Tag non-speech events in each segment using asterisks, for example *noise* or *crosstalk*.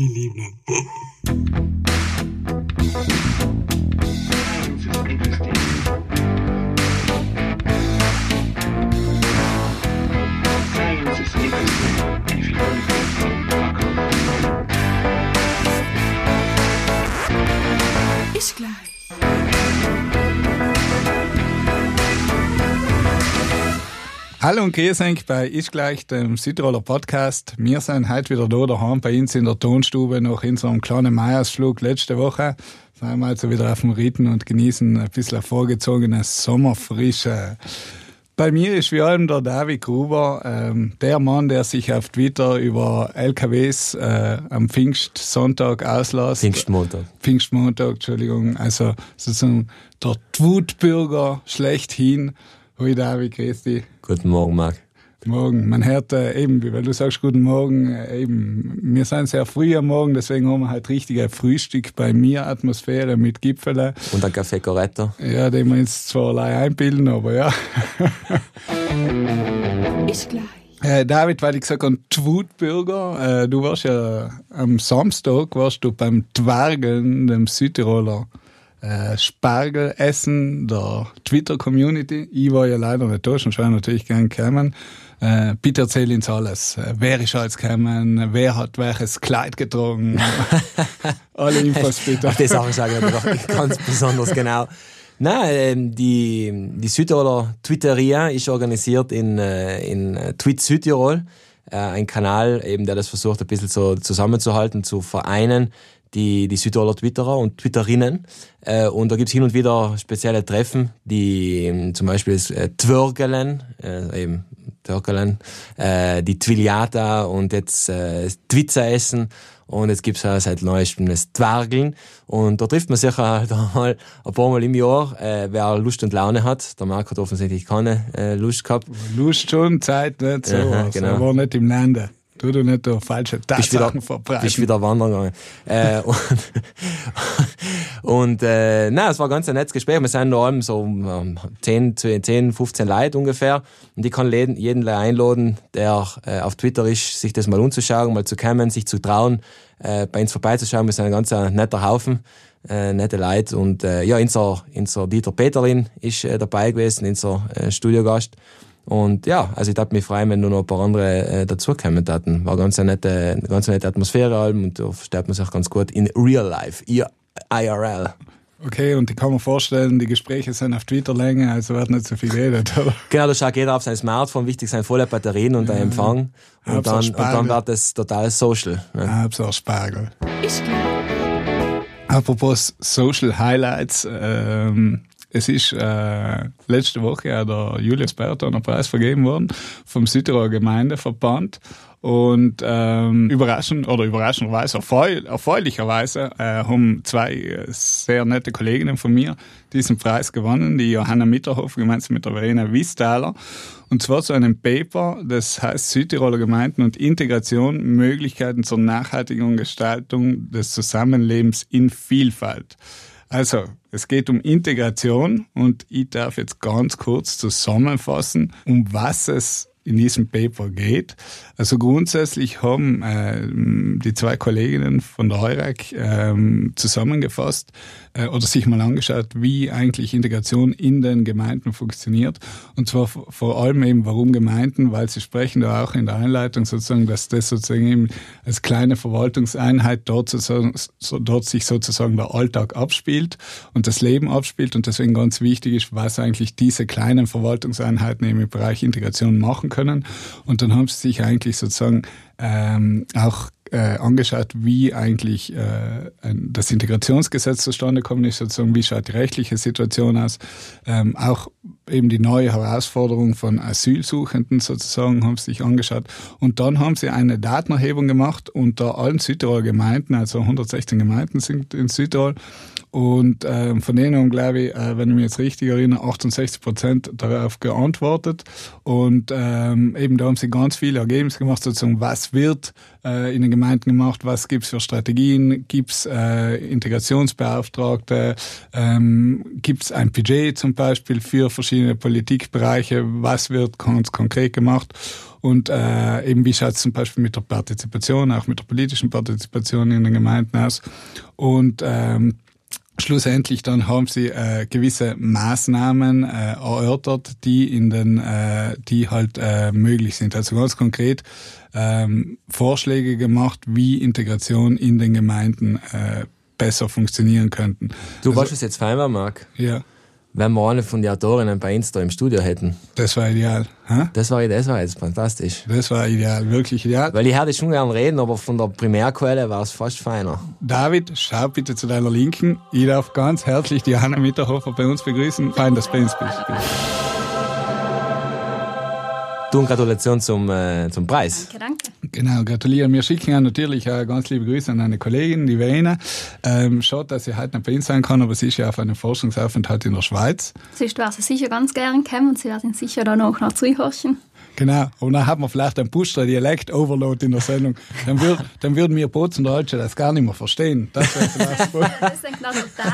ihr Lieben. Ist gleich. Hallo und grüß euch bei Ist gleich dem Südtiroler Podcast. Wir sind heute wieder da daheim bei uns in der Tonstube nach unserem kleinen Meiersflug letzte Woche. Sind wir also wieder auf dem Ritten und genießen ein bisschen vorgezogene Sommerfrische. Bei mir ist wie allem der David Gruber, ähm, der Mann, der sich auf Twitter über LKWs äh, am Pfingstsonntag auslässt. Pfingstmontag. Pfingstmontag, Entschuldigung. Also sozusagen der Wutbürger schlechthin. Hoi David, grüß dich. Guten Morgen, Marc. Morgen. Man hört äh, eben, weil du sagst guten Morgen, äh, eben, wir sind sehr früh am Morgen, deswegen haben wir halt richtige Frühstück bei mir, Atmosphäre mit Gipfele. Und ein Café Corretto. Ja, den wir uns zwar allein einbilden, aber ja. Ist gleich. Äh, David, weil ich gesagt habe, Twutbürger, äh, du warst ja am Samstag warst du beim Twergeln, dem Südtiroler äh, Spargelessen der Twitter-Community. Ich war ja leider nicht da, sonst wäre ich natürlich gern gekommen. Äh, bitte erzähl uns alles. Äh, wer ist alles gekommen? Wer hat welches Kleid getragen? *laughs* Alle Infos bitte. Auf die Sachen sage ich natürlich ganz besonders genau. Nein, ähm, die, die Südtiroler Twitteria ist organisiert in, äh, in Tweet Südtirol. Äh, ein Kanal, eben, der das versucht, ein bisschen so zusammenzuhalten, zu vereinen, die, die Südtiroler Twitterer und Twitterinnen. Äh, und da gibt's hin und wieder spezielle Treffen, die ähm, zum Beispiel das äh, Twörgelen, äh, eben Türkelen, äh, die Twiliata und jetzt äh, Twitzer essen und jetzt gibt's auch seit neuestem das Twergeln und da trifft man sich halt *laughs* einmal ein paar Mal im Jahr, äh, wer Lust und Laune hat. Der Marc hat offensichtlich keine äh, Lust gehabt. Lust schon, Zeit nicht so. Aha, also, genau. war nicht im Lande. Tu du nicht da falsche Tatsachen verbreiten. bist wieder wandern gegangen. äh, und *laughs* und äh, nein, es war ganz ein nettes Gespräch. Wir sind da allem so um, 10, 10, 15 Leute ungefähr. Und ich kann jeden, jeden einladen, der äh, auf Twitter ist, sich das mal umzuschauen, mal zu kommen, sich zu trauen, äh, bei uns vorbeizuschauen. Wir sind ein ganz äh, netter Haufen. Äh, nette Leute und äh, ja, unser, unser Dieter Peterlin ist äh, dabei gewesen, unser äh, Studiogast. Und ja, also ich darf mich freuen, wenn nur noch ein paar andere äh, dazukommen taten. War ganz eine nette, ganz eine nette Atmosphäre allem und da versteht man sich ganz gut in real life, ihr IRL. Okay, und ich kann mir vorstellen, die Gespräche sind auf Twitter-Länge, also wird nicht so viel geredet. *laughs* oder? Genau, da schaut jeder auf sein Smartphone, wichtig sind volle Batterien und ein Empfang. Und dann, und Spargel. dann wird es total social. Ne? Hauptsache Spargel. Ist gleich. Apropos Social Highlights, ähm, es ist äh, letzte Woche ja der Julius Bertoner Preis vergeben worden vom Südtiroler Gemeindeverband. Und ähm, überraschend oder überraschenderweise, erfreu erfreulicherweise, äh, haben zwei äh, sehr nette Kolleginnen von mir diesen Preis gewonnen, die Johanna Mitterhoff gemeinsam mit der Verena Wiestaler. Und zwar zu einem Paper, das heißt Südtiroler Gemeinden und Integration, Möglichkeiten zur nachhaltigen Gestaltung des Zusammenlebens in Vielfalt. Also, es geht um Integration und ich darf jetzt ganz kurz zusammenfassen, um was es in diesem Paper geht. Also grundsätzlich haben äh, die zwei Kolleginnen von der Heurek ähm, zusammengefasst äh, oder sich mal angeschaut, wie eigentlich Integration in den Gemeinden funktioniert. Und zwar vor allem eben, warum Gemeinden, weil sie sprechen da auch in der Einleitung sozusagen, dass das sozusagen eben als kleine Verwaltungseinheit dort, sozusagen, so, dort sich sozusagen der Alltag abspielt und das Leben abspielt und deswegen ganz wichtig ist, was eigentlich diese kleinen Verwaltungseinheiten eben im Bereich Integration machen können. Und dann haben sie sich eigentlich sozusagen ähm, auch äh, angeschaut, wie eigentlich äh, ein, das Integrationsgesetz zustande gekommen ist, sozusagen, wie schaut die rechtliche Situation aus, ähm, auch eben die neue Herausforderung von Asylsuchenden sozusagen haben sie sich angeschaut. Und dann haben sie eine Datenerhebung gemacht unter allen Südtiroler Gemeinden, also 116 Gemeinden sind in Südtirol Und ähm, von denen haben, glaube ich, äh, wenn ich mich jetzt richtig erinnere, 68 Prozent darauf geantwortet. Und ähm, eben da haben sie ganz viele Ergebnisse gemacht, sozusagen, was wird äh, in den Gemeinden gemacht, was gibt's für Strategien, gibt's äh, Integrationsbeauftragte, ähm, gibt's ein Budget zum Beispiel für verschiedene Politikbereiche, was wird ganz konkret gemacht. Und äh, eben wie schaut es zum Beispiel mit der Partizipation, auch mit der politischen Partizipation in den Gemeinden aus. Und ähm, Schlussendlich dann haben sie äh, gewisse Maßnahmen äh, erörtert, die in den, äh, die halt äh, möglich sind. Also ganz konkret ähm, Vorschläge gemacht, wie Integration in den Gemeinden äh, besser funktionieren könnten. Du weißt, was jetzt fein war, Marc? Ja, Wenn wir eine von den Autorinnen bei uns da im Studio hätten. das war ideal. Hä? Das war, das war jetzt fantastisch. Das war ideal, wirklich ideal. Weil ich hätte schon gern reden, aber von der Primärquelle war es fast feiner. David, schau bitte zu deiner Linken. Ich darf ganz herzlich die Hanna Mitterhofer bei uns begrüßen. Fein, dass du bei uns bist. Du und Gratulation zum, äh, zum Preis. Danke, danke. Genau, gratuliere. Wir schicken ja natürlich auch ganz liebe Grüße an eine Kollegin, die Verena. Ähm, schade, dass sie heute nicht bei uns sein kann, aber sie ist ja auf einem Forschungsaufenthalt in der Schweiz. Sonst wäre sie sicher ganz gern gekommen und sie werden sicher dann auch noch zuhorchen. Genau. Und dann hat man vielleicht einen Puster Dialekt Overload in der Sendung. Dann, würd, dann würden wir Bozen Deutsche das gar nicht mehr verstehen. Das wäre vielleicht. *laughs* Das ist ein kleiner total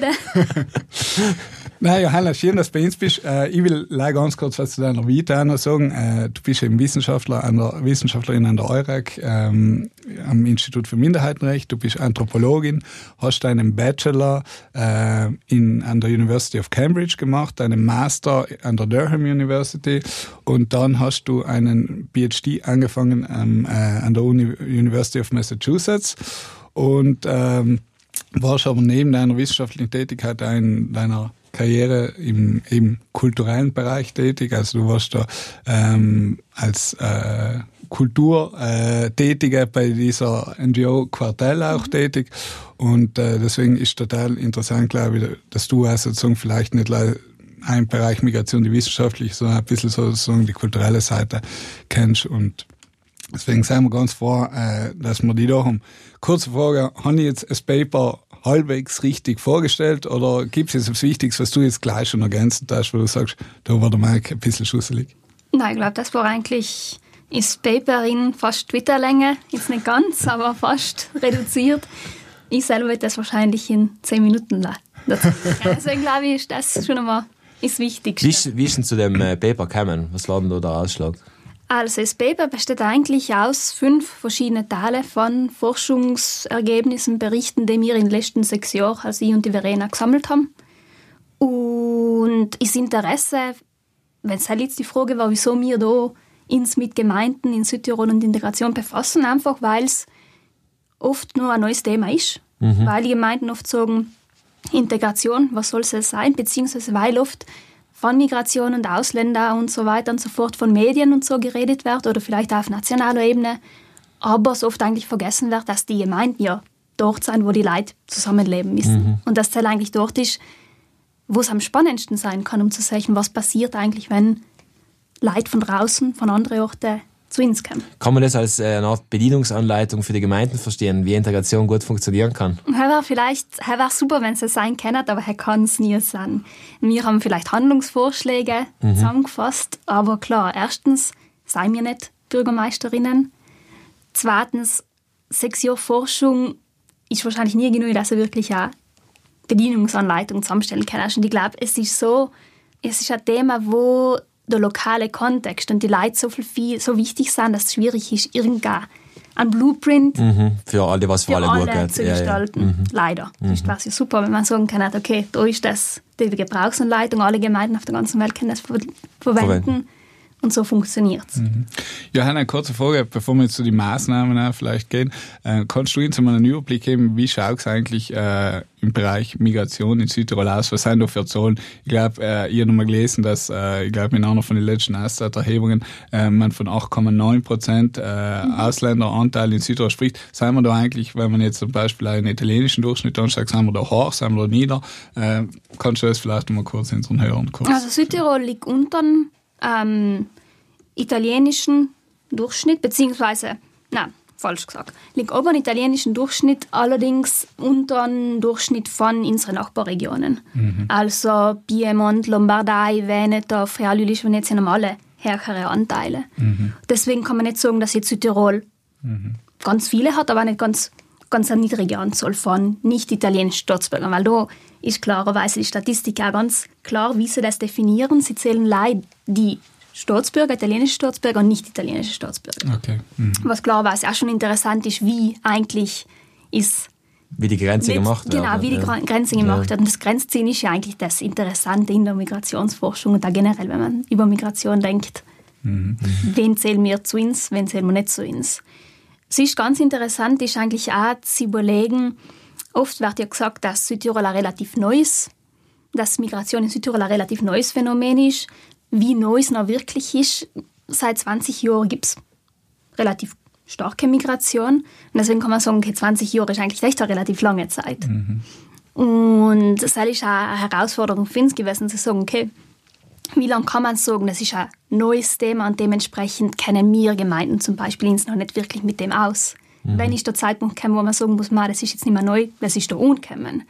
das Na, Johanna, schön, dass du bei uns bist. Äh, ich will leider ganz kurz was zu deiner Vita noch sagen. Äh, du bist eben Wissenschaftler an der, Wissenschaftlerin an der EUREC ähm, am Institut für Minderheitenrecht. Du bist Anthropologin, hast deinen Bachelor äh, in, an der University of Cambridge gemacht, deinen Master an der Durham University und dann hast du einen PhD angefangen ähm, äh, an der Uni University of Massachusetts und ähm, warst aber neben deiner wissenschaftlichen Tätigkeit auch in deiner Karriere im eben kulturellen Bereich tätig. Also du warst da ähm, als äh, Kulturtätiger äh, Tätiger bei dieser NGO Quartell auch tätig. Und äh, deswegen ist total interessant, glaube ich, dass du auch sozusagen vielleicht nicht le- ein Bereich Migration, die wissenschaftliche, sondern ein bisschen sozusagen die kulturelle Seite kennst und Deswegen sind wir ganz froh, äh, dass wir die da haben. Kurze Frage, habe ich jetzt das Paper halbwegs richtig vorgestellt oder gibt es jetzt etwas Wichtiges, was du jetzt gleich schon ergänzen darfst, wo du sagst, da war der Mike ein bisschen schusselig? Nein, ich glaube, das war eigentlich ist Paper in fast Twitterlänge. Jetzt nicht ganz, aber fast reduziert. Ich selber werde das wahrscheinlich in 10 Minuten la- dazu. Ja, Deswegen glaube ich, ist das schon einmal das Wichtigste. Wie ist, wie ist denn zu dem äh, Paper gekommen? Was war denn da der Ausschlag? Also das Paper besteht eigentlich aus fünf verschiedenen Teilen von Forschungsergebnissen, Berichten, die wir in den letzten sechs Jahren, als ich und die Verena, gesammelt haben. Und das Interesse, wenn es halt jetzt die Frage war, wieso wir da uns mit Gemeinden in Südtirol und Integration befassen, einfach weil es oft nur ein neues Thema ist. Weil die Gemeinden oft sagen, Integration, was soll es sein? Beziehungsweise weil oft von Migration und Ausländer und so weiter und so fort von Medien und so geredet wird oder vielleicht auch auf nationaler Ebene, aber es oft eigentlich vergessen wird, dass die Gemeinden ja dort sind, wo die Leute zusammenleben müssen. Und dass das eigentlich dort ist, wo es am spannendsten sein kann, um zu sehen, was passiert eigentlich, wenn Leute von draußen, von anderen Orten zu kommen. Kann man das als äh, eine Art Bedienungsanleitung für die Gemeinden verstehen, wie Integration gut funktionieren kann? Er war vielleicht, er war super, wenn sie es sein können, aber er kann es nie sein. Wir haben vielleicht Handlungsvorschläge zusammengefasst, aber klar, erstens seien wir nicht Bürgermeisterinnen. Zweitens, sechs Jahre Forschung ist wahrscheinlich nie genug, dass er wirklich eine Bedienungsanleitung zusammenstellen kann. Und ich glaube, es ist so, es ist ein Thema, wo der lokale Kontext und die Leute so, viel, viel, so wichtig sind, dass es schwierig ist, irgendein ein Blueprint Mhm. Für alle, was für, alle, alle, gut geht. zu Ja, ja. gestalten. Leider. Das ist quasi super, wenn man sagen kann, okay, da ist das die Gebrauchsanleitung, alle Gemeinden auf der ganzen Welt können das ver verwenden. Verwenden. Und so funktioniert es. Johanna, eine kurze Frage, bevor wir jetzt zu den Maßnahmen vielleicht gehen. Äh, kannst du uns mal einen Überblick geben, wie schaut es eigentlich äh, im Bereich Migration in Südtirol aus? Was sind da für Zahlen? Ich glaube, äh, ich habe nochmal gelesen, dass, äh, ich glaube, in einer von den letzten Austat-Erhebungen äh, man von 8,9 Prozent äh, Ausländeranteil in Südtirol spricht. Sind wir da eigentlich, wenn man jetzt zum Beispiel einen italienischen Durchschnitt anschaut, sind wir da hoch, sind wir da nieder? Äh, kannst du das vielleicht noch mal kurz unseren Hörern kurz? Also Südtirol liegt unter ähm, italienischen Durchschnitt, beziehungsweise, na, falsch gesagt. Liegt ober dem italienischen Durchschnitt, allerdings unter dem Durchschnitt von unseren Nachbarregionen. Also Piemont, Lombardei, Veneto, Friuli, Venetien haben alle härtere Anteile. Deswegen kann man nicht sagen, dass jetzt Südtirol ganz viele hat, aber nicht ganz, ganz eine niedrige Anzahl von nicht-italienischen Staatsbürgern. Weil da ist klarerweise die Statistik auch ganz klar, wie sie das definieren. Sie zählen leider die Staatsbürger, italienische Staatsbürger und nicht-italienische Staatsbürger. Okay. Mhm. Was klarerweise auch schon interessant ist, wie eigentlich ist Wie die Grenze nicht- gemacht wird. Genau, wie die ja. Grenze gemacht wird. Und das Grenzziehen ist ja eigentlich das Interessante in der Migrationsforschung und auch generell, wenn man über Migration denkt. Wen zählen wir zu uns, wen zählen wir nicht zu uns? Es ist ganz interessant, ist eigentlich auch zu überlegen, oft wird ja gesagt, dass Südtirol ein relativ neues, dass Migration in Südtirol ein relativ neues Phänomen ist. Wie neu es noch wirklich ist, seit 20 Jahren gibt es relativ starke Migration. Und deswegen kann man sagen, okay, 20 Jahre ist eigentlich echt eine relativ lange Zeit. Und das ist auch eine Herausforderung für uns gewesen, zu sagen, okay, wie lange kann man sagen, das ist ein neues Thema und dementsprechend kennen wir Gemeinden zum Beispiel uns noch nicht wirklich mit dem aus. Wenn ist der Zeitpunkt gekommen, wo man sagen muss, man, das ist jetzt nicht mehr neu, das ist da ungekommen.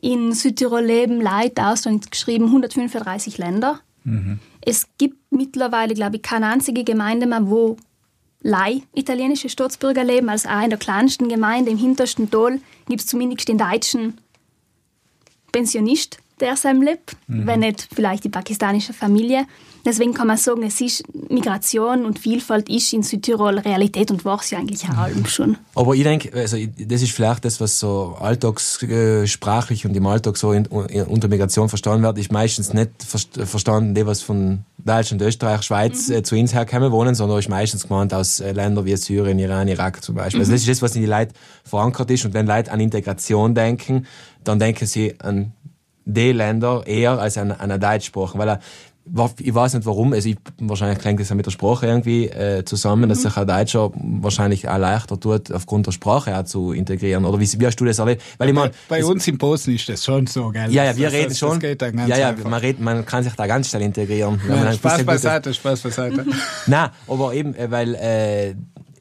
In Südtirol leben Leute aus, da ist geschrieben 135 Länder. Es gibt mittlerweile, glaube ich, keine einzige Gemeinde mehr, wo Lei italienische Staatsbürger leben. Also auch in der kleinsten Gemeinde, im hintersten Tal, gibt es zumindest den deutschen Pensionist, der sein lebt, wenn nicht vielleicht die pakistanische Familie. Deswegen kann man sagen, es ist Migration und Vielfalt ist in Südtirol Realität und war es ja eigentlich auch allem schon. Aber ich denke, also das ist vielleicht das, was so alltagssprachlich und im Alltag so in, in, unter Migration verstanden wird, ist meistens nicht verst- verstanden, die, was von Deutschland, Österreich, Schweiz äh, zu uns herkommen wohnen, sondern ist meistens gemeint aus äh, Ländern wie Syrien, Iran, Irak zum Beispiel. Also das ist das, was in die Leute verankert ist. Und wenn Leute an Integration denken, dann denken sie an die Länder eher als an, an eine Deutschsprache. Weil er, wa- ich weiß nicht warum, also ich, wahrscheinlich klingt das ja mit der Sprache irgendwie äh, zusammen, dass sich ein Deutscher wahrscheinlich auch leichter tut, aufgrund der Sprache auch zu integrieren. Oder wie, wie hast du das erlebt? Weil ich meine, Bei uns in Posen ist das schon so, gell? ja, ja, wir Das- reden das, schon. Das geht dann ganz ja, ja, einfach. man, redet, man kann sich da ganz schnell integrieren. Ja, Spaß beiseite, Spaß beiseite. *laughs* Nein, aber eben, äh, weil äh,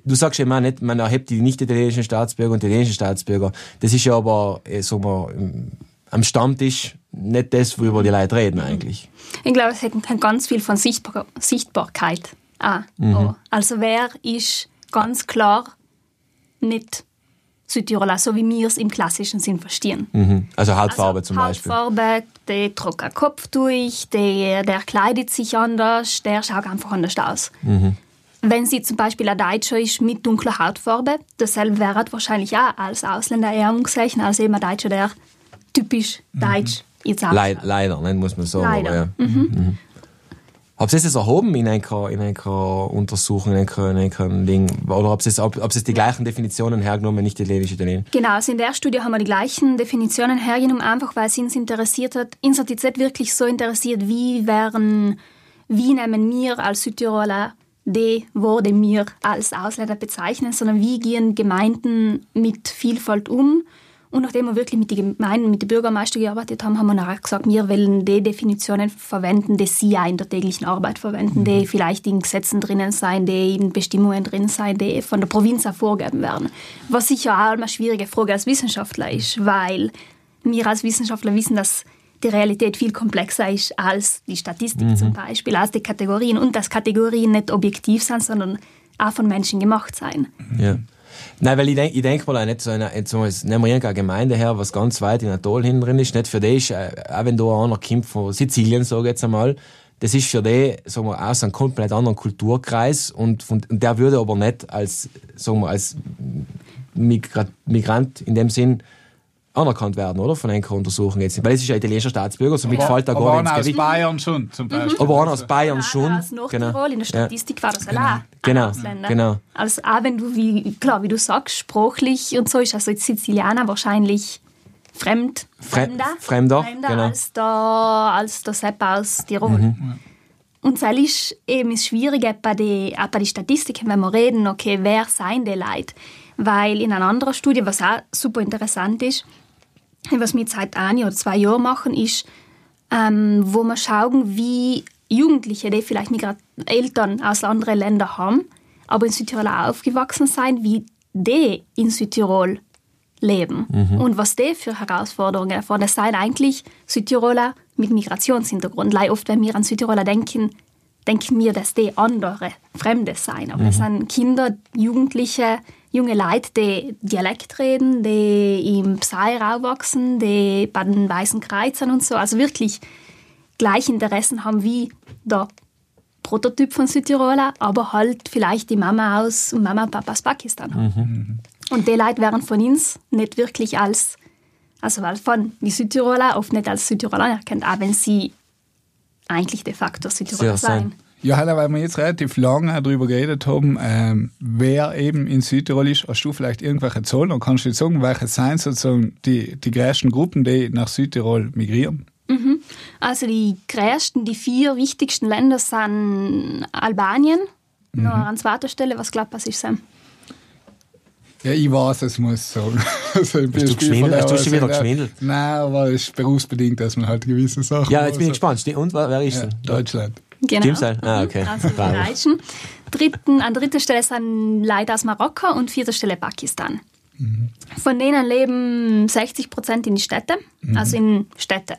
du sagst ja immer nicht, man erhebt die nicht italienischen Staatsbürger und italienischen Staatsbürger. Das ist ja aber, äh, sagen wir, am Stammtisch nicht das, worüber die Leute reden eigentlich. Ich glaube, es hängt ganz viel von Sichtbar Sichtbarkeit an. an. Also wer ist ganz klar nicht Südtiroler, so wie wir es im klassischen Sinn verstehen. Mhm. Also Hautfarbe also, zum Beispiel. Hautfarbe, der tragt ein Kopftuch, der, der kleidet sich anders, der schaut einfach anders aus. Mhm. Wenn sie zum Beispiel ein Deutscher ist mit dunkler Hautfarbe, dasselbe wäre wahrscheinlich auch als Ausländer eher umgesehen, als eben ein Deutscher, der typisch deutsch jetzt auch Leid, leider, nicht, muss man sagen. Leider. Aber, ja. mhm. Habt ihr das erhoben in einer, in einer Untersuchung, in einer Ding? Oder ob es, ob, ob es die gleichen Definitionen hergenommen, nicht italienische Italien? Genau, also in der Studie haben wir die gleichen Definitionen hergenommen, einfach weil es uns interessiert hat. Uns hat jetzt nicht wirklich so interessiert, wie wären, wie nehmen wir als Südtiroler die Worte wir als Ausländer bezeichnen, sondern wie gehen Gemeinden mit Vielfalt um. Und nachdem wir wirklich mit den Gemeinden, mit den Bürgermeistern gearbeitet haben, haben wir nachher gesagt, wir wollen die Definitionen verwenden, die sie ja in der täglichen Arbeit verwenden, die vielleicht in Gesetzen drinnen sein, die in Bestimmungen drin sein, die von der Provinz auch vorgegeben werden. Was sicher auch eine schwierige Frage als Wissenschaftler ist, weil wir als Wissenschaftler wissen, dass die Realität viel komplexer ist als die Statistik zum Beispiel, als die Kategorien und dass Kategorien nicht objektiv sind, sondern auch von Menschen gemacht sein. Ja. Nein, weil ich denke ich denk mal auch nicht so eine, jetzt nehmen wir irgendeine Gemeinde her, was ganz weit in Atol hin drin ist, nicht für die ist, äh, auch wenn da einer kommt von Sizilien, sage ich jetzt einmal, das ist für die, sagen wir, aus einem komplett anderen Kulturkreis und, von, und der würde aber nicht als, sagen wir, als Migra Migrant in dem Sinn anerkannt werden, oder? Von einer Untersuchung jetzt. Weil es ist ja italienischer Staatsbürger, somit fällt da Aber gar einer nichts aus Gewicht. Bayern schon, zum Beispiel. Aber einer aus Bayern schon. Aus Nordtirol, in der Statistik war das Genau. allein. Genau, Ausländer. genau. Also auch wenn du, wie, klar, wie du sagst, sprachlich und so ist also Sizilianer wahrscheinlich fremd, Fre- Fremder, genau. als, der, als der Sepp aus Tirol. Mhm. Und das ist eben das Schwierige bei den, auch bei den Statistiken, wenn wir reden, okay, wer seien die Leute? Weil in einer anderen Studie, was auch super interessant ist, was wir seit ein oder zwei Jahren machen, ist, ähm, wo wir schauen, wie Jugendliche, die vielleicht Migrat Eltern aus anderen Ländern haben, aber in Südtirol auch aufgewachsen sind, wie die in Südtirol leben und was die für Herausforderungen erfahren. Das seien eigentlich Südtiroler mit Migrationshintergrund. Lei oft, wenn wir an Südtiroler denken, denken wir, dass die andere, Fremde sein. Aber es sind Kinder, Jugendliche, junge Leute, die Dialekt reden, die im Psair aufwachsen, die bei den Weißen Kreuzern und so. Also wirklich gleiche Interessen haben wie der Prototyp von Südtiroler, aber halt vielleicht die Mama aus und Mama und Papa aus Pakistan haben. Und die Leute werden von uns nicht wirklich als, also weil von die Südtiroler oft nicht als Südtiroler anerkannt, auch wenn sie eigentlich de facto Südtiroler sein. sein. Ja, Hanna, weil wir jetzt relativ lange darüber geredet haben, ähm, wer eben in Südtirol ist, hast du vielleicht irgendwelche Zahlen und kannst du jetzt sagen, welche seien sozusagen die, die größten Gruppen, die nach Südtirol migrieren? Also die größten, die vier wichtigsten Länder sind Albanien, noch an zweiter Stelle, was glaubt was ist Sam? Ja, ich weiß es, muss sagen. Also, bin du geschwindelt? Hast du schon wieder geschwindelt? Nein, aber es ist berufsbedingt, dass man halt gewisse Sachen Ja, jetzt bin ich gespannt. Und wer wer ist Ja, denn? Deutschland. Genau. Halt? Ah, okay. Also. Dritten, an dritter Stelle sind Leute aus Marokko und vierter Stelle Pakistan. Von denen leben 60 Prozent in die Städte, also in Städte.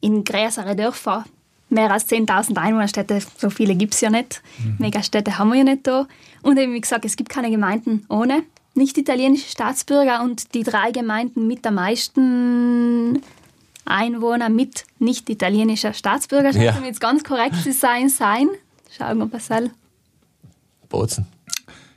In größere Dörfer, mehr als 10.000 Einwohnerstädte, so viele gibt es ja nicht. Megastädte haben wir ja nicht da. Und eben, wie gesagt, es gibt keine Gemeinden ohne nicht italienische Staatsbürger und die drei Gemeinden mit der meisten Einwohner mit nicht italienischer Staatsbürgerschaft, Ja. damit jetzt ganz korrekt zu sein, sein. Schauen wir mal, Sal. Bozen.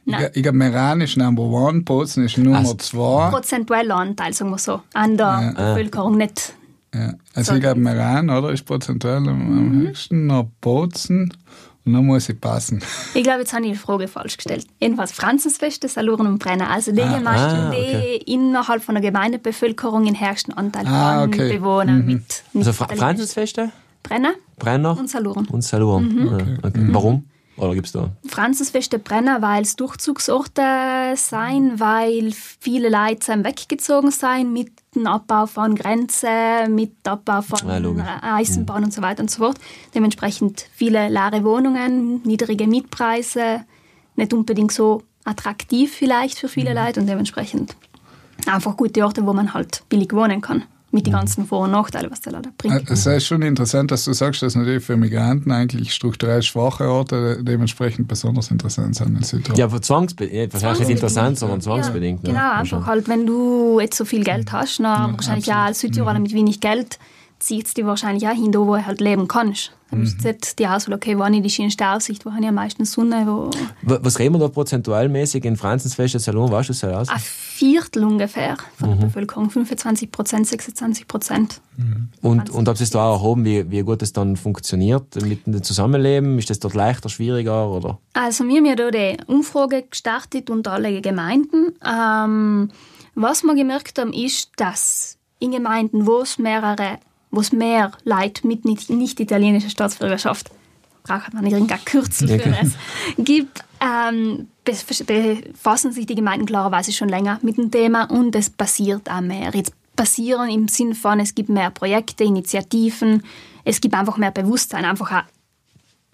Ich, Nein. ich glaube, Meran ist Number One, Bozen ist Nummer Also- zwei. Prozentueller Anteil, sagen wir so, an der Bevölkerung nicht. Ja. Also So. ich glaube, Meran, oder, ist prozentual am, am Mhm. höchsten, noch Bozen dann muss ich passen. Ich glaube, jetzt habe ich die Frage falsch gestellt. Jedenfalls Franzensfeste, Saluren und Brenner. Also die Gemeinden, ah, okay. die innerhalb von der Gemeindebevölkerung den höchsten Anteil Ah, an okay. Bewohnern mit nicht Also Fra Franzensfeste, Brenner Brenner und Saluren. und Saluren. Mhm. Ah, okay. Warum? Oder gibt's da? Franzensfeste Brenner, weil es Durchzugsorte sein, weil viele Leute weggezogen sein mit dem Abbau von Grenzen, mit dem Abbau von Ja, äh, Eisenbahn und so weiter und so fort. Dementsprechend viele leere Wohnungen, niedrige Mietpreise, nicht unbedingt so attraktiv vielleicht für viele Leute und dementsprechend einfach gute Orte, wo man halt billig wohnen kann. Mit den ganzen Vor- und Nachteilen, was der leider bringt. Äh, Es ist schon interessant, dass du sagst, dass natürlich für Migranten eigentlich strukturell schwache Orte dementsprechend besonders interessant sind in Südtirol. Ja, aber zwangsbedingt. Ja, wahrscheinlich nicht interessant, sondern zwangsbedingt. Ja, genau, einfach halt, wenn du jetzt so viel Geld hast, na, wahrscheinlich auch als Südtiroler mit wenig Geld, zieht es dich wahrscheinlich auch hin, da, wo du halt leben kannst. Dann ist jetzt die Auswahl, okay, wo habe ich die schönste Aussicht, wo habe ich am meisten Sonne, wo... Wa- Was reden wir da prozentual mäßig in Franzensfeste Salon? Weißt du das aus? Ein Viertel ungefähr von Mhm. der Bevölkerung, 25 Prozent, 26 Prozent. Und, und habt ihr es da auch erhoben, wie, wie gut das dann funktioniert mit dem Zusammenleben? Ist das dort leichter, schwieriger? Oder? Also wir haben ja da die Umfrage gestartet unter alle Gemeinden. Ähm, was wir gemerkt haben, ist, dass in Gemeinden, wo es mehrere, wo es mehr Leute mit nicht, nicht italienischer Staatsbürgerschaft, braucht man nicht irgendein Kürzel für es, gibt, ähm, bef- befassen sich die Gemeinden klarerweise schon länger mit dem Thema und es passiert auch mehr. Jetzt passieren im Sinn von, es gibt mehr Projekte, Initiativen, es gibt einfach mehr Bewusstsein, einfach auch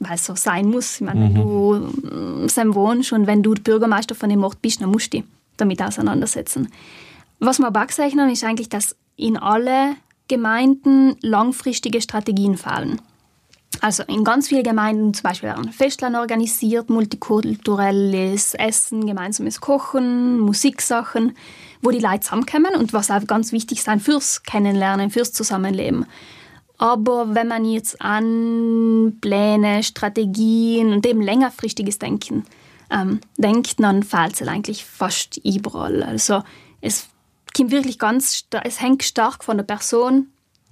weil es so sein muss. Ich meine, wenn du mm, Sam wohnst und wenn du Bürgermeister von dem Ort bist, dann musst du dich damit auseinandersetzen. Was wir aber auch gesehen haben, ist eigentlich, dass in alle Gemeinden langfristige Strategien fallen. Also in ganz vielen Gemeinden zum Beispiel werden Festland organisiert, multikulturelles Essen, gemeinsames Kochen, Musiksachen, wo die Leute zusammenkommen und was auch ganz wichtig sein fürs Kennenlernen, fürs Zusammenleben. Aber wenn man jetzt an Pläne, Strategien und eben längerfristiges Denken ähm, denkt, dann fehlt es eigentlich fast überall. Also es kommt wirklich ganz, es hängt stark von der Person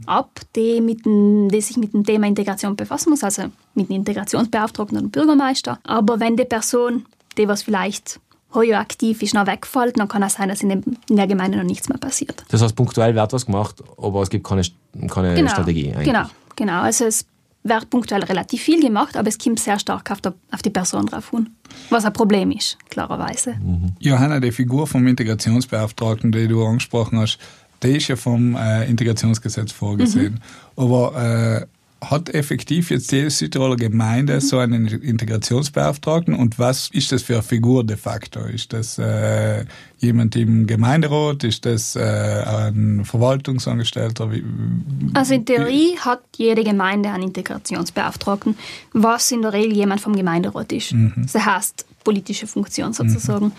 ab, die, mit dem, die sich mit dem Thema Integration befassen muss, also mit dem Integrationsbeauftragten dem Bürgermeister. Aber wenn die Person, die was vielleicht heuer aktiv ist, noch wegfällt, dann kann es sein, dass in, dem, in der Gemeinde noch nichts mehr passiert. Das heißt, punktuell wird was gemacht, aber es gibt keine, keine Strategie eigentlich. Genau, genau. Also es wird punktuell relativ viel gemacht, aber es kommt sehr stark auf, der, auf die Person drauf an. Was ein Problem ist, klarerweise. Johanna, die Figur vom Integrationsbeauftragten, die du angesprochen hast, die ist ja vom äh, Integrationsgesetz vorgesehen. Aber äh, hat effektiv jetzt jede Südtiroler Gemeinde so einen Integrationsbeauftragten und was ist das für eine Figur de facto? Ist das äh, jemand im Gemeinderat? Ist das äh, ein Verwaltungsangestellter? Wie, Also in Theorie hat jede Gemeinde einen Integrationsbeauftragten, was in der Regel jemand vom Gemeinderat ist. Das heißt politische Funktion sozusagen.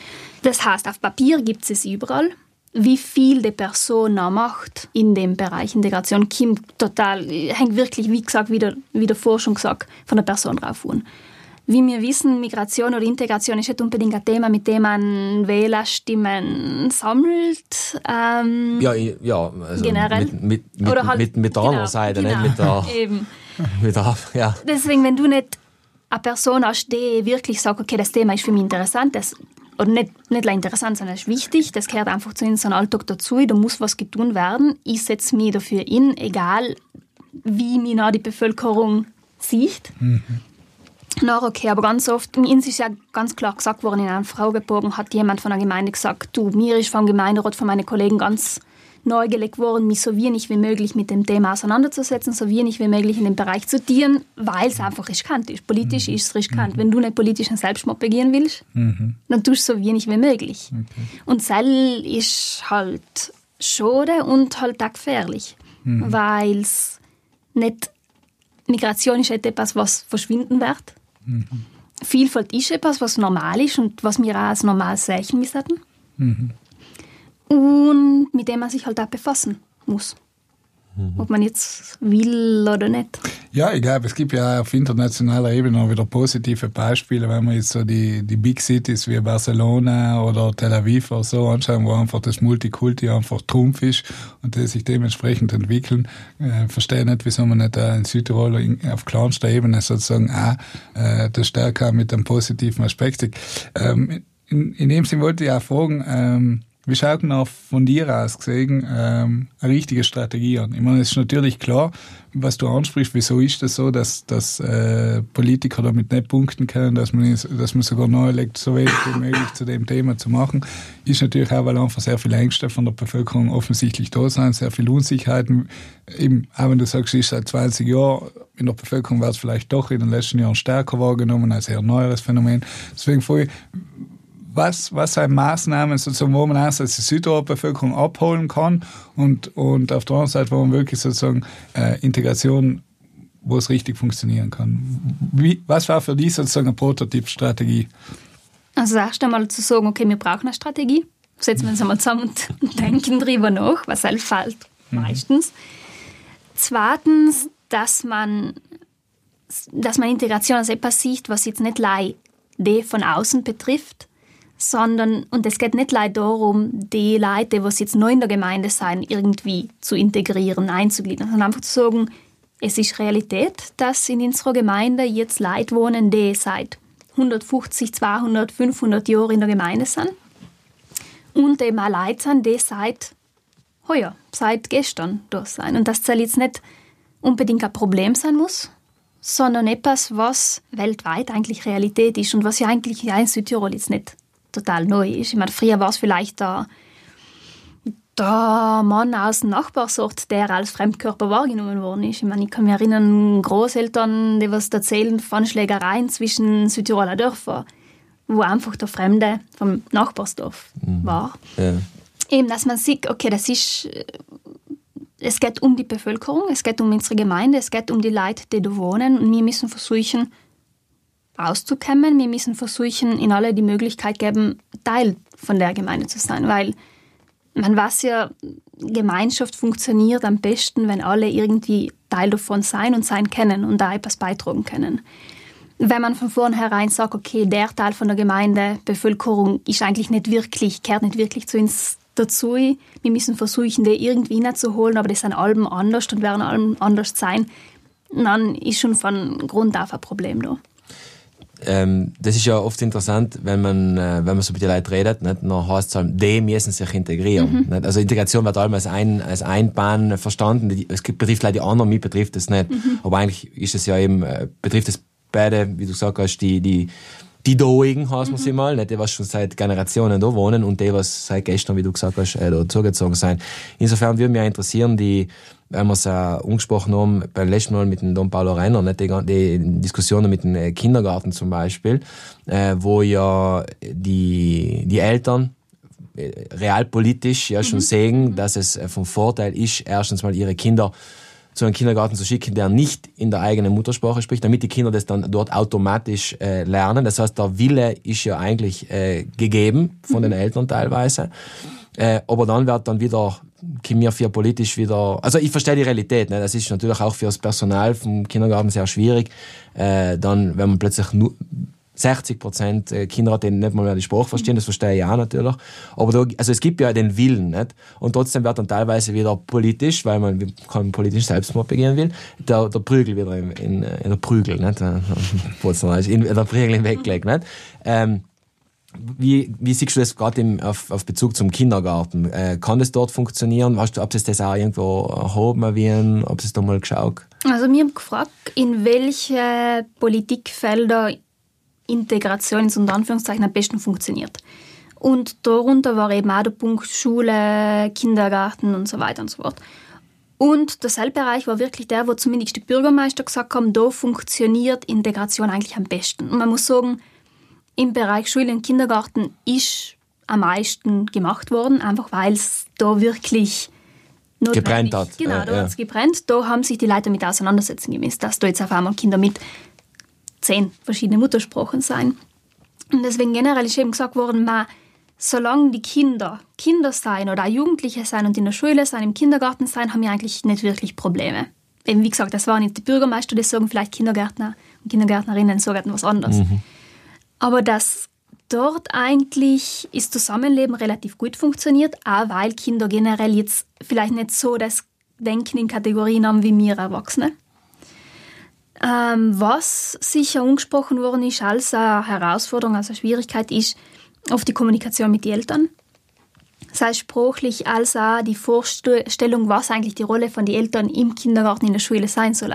Das heißt, auf Papier gibt es es überall. Wie viel die Person macht in dem Bereich Integration, kommt total, hängt wirklich, wie gesagt, wie der, wie der Forschung gesagt, von der Person drauf an. Wie wir wissen, Migration oder Integration ist nicht unbedingt ein Thema, mit dem man Wählerstimmen sammelt. Ähm, Ja, ja also Generell. mit, mit, mit, Oder halt- mit, mit der anderen genau, Seite, genau. nicht mit der, *laughs* Eben. *laughs* mit der ja. Deswegen, wenn du nicht eine Person hast, die wirklich sagt, okay, das Thema ist für mich interessant, das, oder nicht, nicht nur interessant, sondern es ist wichtig, das gehört einfach zu unserem Alltag dazu, da muss was getan werden, ich setze mich dafür in, egal wie mich noch die Bevölkerung sieht. Na, okay, aber ganz oft, uns ist ja ganz klar gesagt worden, in einem Fragebogen hat jemand von der Gemeinde gesagt, du, mir ist vom Gemeinderat von meinen Kollegen ganz nahegelegt worden, mich so wenig wie möglich mit dem Thema auseinanderzusetzen, so wenig wie möglich in den Bereich zu dienen, weil es einfach riskant ist. Politisch ist es riskant. Wenn du nicht politischen Selbstmord begehen willst, dann tust du so wenig wie möglich. Und Sell ist halt schade und halt auch gefährlich, weil es nicht Migration ist nicht etwas, was verschwinden wird. Vielfalt ist etwas, was normal ist und was wir auch als normal sehen müssen. Und mit dem man sich halt auch befassen muss. Ob man jetzt will oder nicht. Ja, ich glaube, es gibt ja auf internationaler Ebene auch wieder positive Beispiele, wenn man jetzt so die, die Big Cities wie Barcelona oder Tel Aviv oder so anschauen, wo einfach das Multikulti einfach Trumpf ist und die sich dementsprechend entwickeln. Äh, verstehe nicht, wieso man nicht in Südtirol auf kleinster Ebene sozusagen auch äh, das stärker mit einem positiven Aspekt. Ähm, in, in dem Sinne wollte ich auch fragen, ähm, wie schaut denn auch von dir aus gesehen ähm, eine richtige Strategie an? Ich meine, es ist natürlich klar, was du ansprichst, wieso ist das so, dass, dass äh, Politiker damit nicht punkten können, dass man, dass man sogar nahelegt, so wenig wie möglich zu dem Thema zu machen, ist natürlich auch, weil einfach sehr viele Ängste von der Bevölkerung offensichtlich da sind, sehr viele Unsicherheiten. Eben, auch wenn du sagst, ist seit 20 Jahren, in der Bevölkerung wird es vielleicht doch in den letzten Jahren stärker wahrgenommen als eher neueres Phänomen. Deswegen frage ich, was, was sind Maßnahmen, sozusagen, wo man einerseits die Südtiroler Bevölkerung abholen kann und, und auf der anderen Seite, wo man wirklich sozusagen äh, Integration, wo es richtig funktionieren kann. Wie, was war für dich sozusagen eine Prototypstrategie? Also das erste Mal zu sagen, okay, wir brauchen eine Strategie. Setzen wir uns einmal zusammen und *laughs* denken drüber nach, was halt fällt meistens. Zweitens, dass man, dass man Integration als etwas sieht, was jetzt nicht lei die von außen betrifft, sondern, und es geht nicht leider darum, die Leute, die jetzt neu in der Gemeinde sind, irgendwie zu integrieren, einzugliedern, sondern einfach zu sagen, es ist Realität, dass in unserer Gemeinde jetzt Leute wohnen, die seit 150, 200, 500 Jahren in der Gemeinde sind. Und eben auch Leute sind, die seit heuer, seit gestern da sind. Und das jetzt nicht unbedingt ein Problem sein muss, sondern etwas, was weltweit eigentlich Realität ist und was ja eigentlich in Südtirol jetzt nicht total neu ist. Ich meine, früher war es vielleicht der, der Mann aus dem Nachbarsort, der als Fremdkörper wahrgenommen worden ist. Ich meine, ich kann mich erinnern, Großeltern, die was erzählen von Schlägereien zwischen Südtiroler Dörfern, wo einfach der Fremde vom Nachbarsdorf war. Ja. Eben, dass man sieht, okay, das ist, es geht um die Bevölkerung, es geht um unsere Gemeinde, es geht um die Leute, die da wohnen und wir müssen versuchen, auszukommen. Wir müssen versuchen, in alle die Möglichkeit geben, Teil von der Gemeinde zu sein, weil man weiß ja, Gemeinschaft funktioniert am besten, wenn alle irgendwie Teil davon sein und sein können und da etwas beitragen können. Wenn man von vornherein sagt, okay, der Teil von der Gemeinde, Bevölkerung ist eigentlich nicht wirklich, kehrt nicht wirklich zu uns dazu, wir müssen versuchen, die irgendwie hineinzuholen, aber das sind allem anders und werden allem anders sein, dann ist schon von Grund auf ein Problem da. Ähm, das ist ja oft interessant, wenn man, äh, wenn man so mit den Leuten redet, nicht? dann heißt es halt, die müssen sich integrieren. Nicht? Also Integration wird allem als ein, als Einbahn verstanden. Es betrifft leider die anderen, mich betrifft das nicht. Aber eigentlich ist es ja eben, äh, betrifft es beide, wie du gesagt hast, die, die, die Doigen, heißt man sie mal, nicht die, was schon seit Generationen da wohnen und die, was seit gestern, wie du gesagt hast, äh, da zugezogen sind. Insofern würde mich interessieren, die, weil wir es auch angesprochen haben, beim letzten Mal mit dem Don Paulo Renner, nicht, die, die Diskussionen mit dem äh, Kindergarten zum Beispiel, äh, wo ja die, die Eltern äh, realpolitisch ja schon mhm. sehen, dass es äh, vom Vorteil ist, erstens mal ihre Kinder zu einem Kindergarten zu schicken, der nicht in der eigenen Muttersprache spricht, damit die Kinder das dann dort automatisch äh, lernen. Das heißt, der Wille ist ja eigentlich äh, gegeben von den mhm. Eltern teilweise. Äh, aber dann wird dann wieder mir für politisch wieder, also ich verstehe die Realität, ne? das ist natürlich auch für das Personal vom Kindergarten sehr schwierig, äh, dann, wenn man plötzlich nur 60 Prozent äh, Kinder hat, die nicht mal mehr die Sprache verstehen, das verstehe ich auch natürlich. Aber da, also es gibt ja den Willen, nicht? Und trotzdem wird dann teilweise wieder politisch, weil man keinen politischen Selbstmord begehen will, der, der Prügel wieder in, in, in der Prügel, nicht? *laughs* in, der Prügel weglegt, nicht? Ähm, wie, wie siehst du das gerade auf, auf Bezug zum Kindergarten? Äh, kann das dort funktionieren? Weißt du, ob es das auch irgendwo erhoben wie ob es da mal geschaut? Also mir haben gefragt, in welche Politikfelder Integration in Anführungszeichen am besten funktioniert. Und darunter war eben auch der Punkt Schule, Kindergarten und so weiter und so fort. Und der Seilbereich war wirklich der, wo zumindest die Bürgermeister gesagt haben, da funktioniert Integration eigentlich am besten. Und man muss sagen, im Bereich Schule und Kindergarten ist am meisten gemacht worden, einfach weil es da wirklich gebrennt hat. Genau, da ja. hat es gebrennt. Da haben sich die Leute damit auseinandersetzen gemäß, dass da jetzt auf einmal Kinder mit zehn verschiedenen Muttersprachen sein. Und deswegen generell ist eben gesagt worden, man, solange die Kinder Kinder sein oder auch Jugendliche sein und in der Schule sein, im Kindergarten sein, haben wir eigentlich nicht wirklich Probleme. Eben wie gesagt, das waren nicht die Bürgermeister, die sagen vielleicht Kindergärtner und Kindergärtnerinnen sagen was anderes. Mhm. Aber dass dort eigentlich das Zusammenleben relativ gut funktioniert, auch weil Kinder generell jetzt vielleicht nicht so das Denken in Kategorien haben wie wir Erwachsene. Ähm, was sicher angesprochen worden ist als eine Herausforderung, als eine Schwierigkeit, ist oft die Kommunikation mit den Eltern. Sei sprachlich als auch die Vorstellung, was eigentlich die Rolle von den Eltern im Kindergarten, in der Schule sein soll.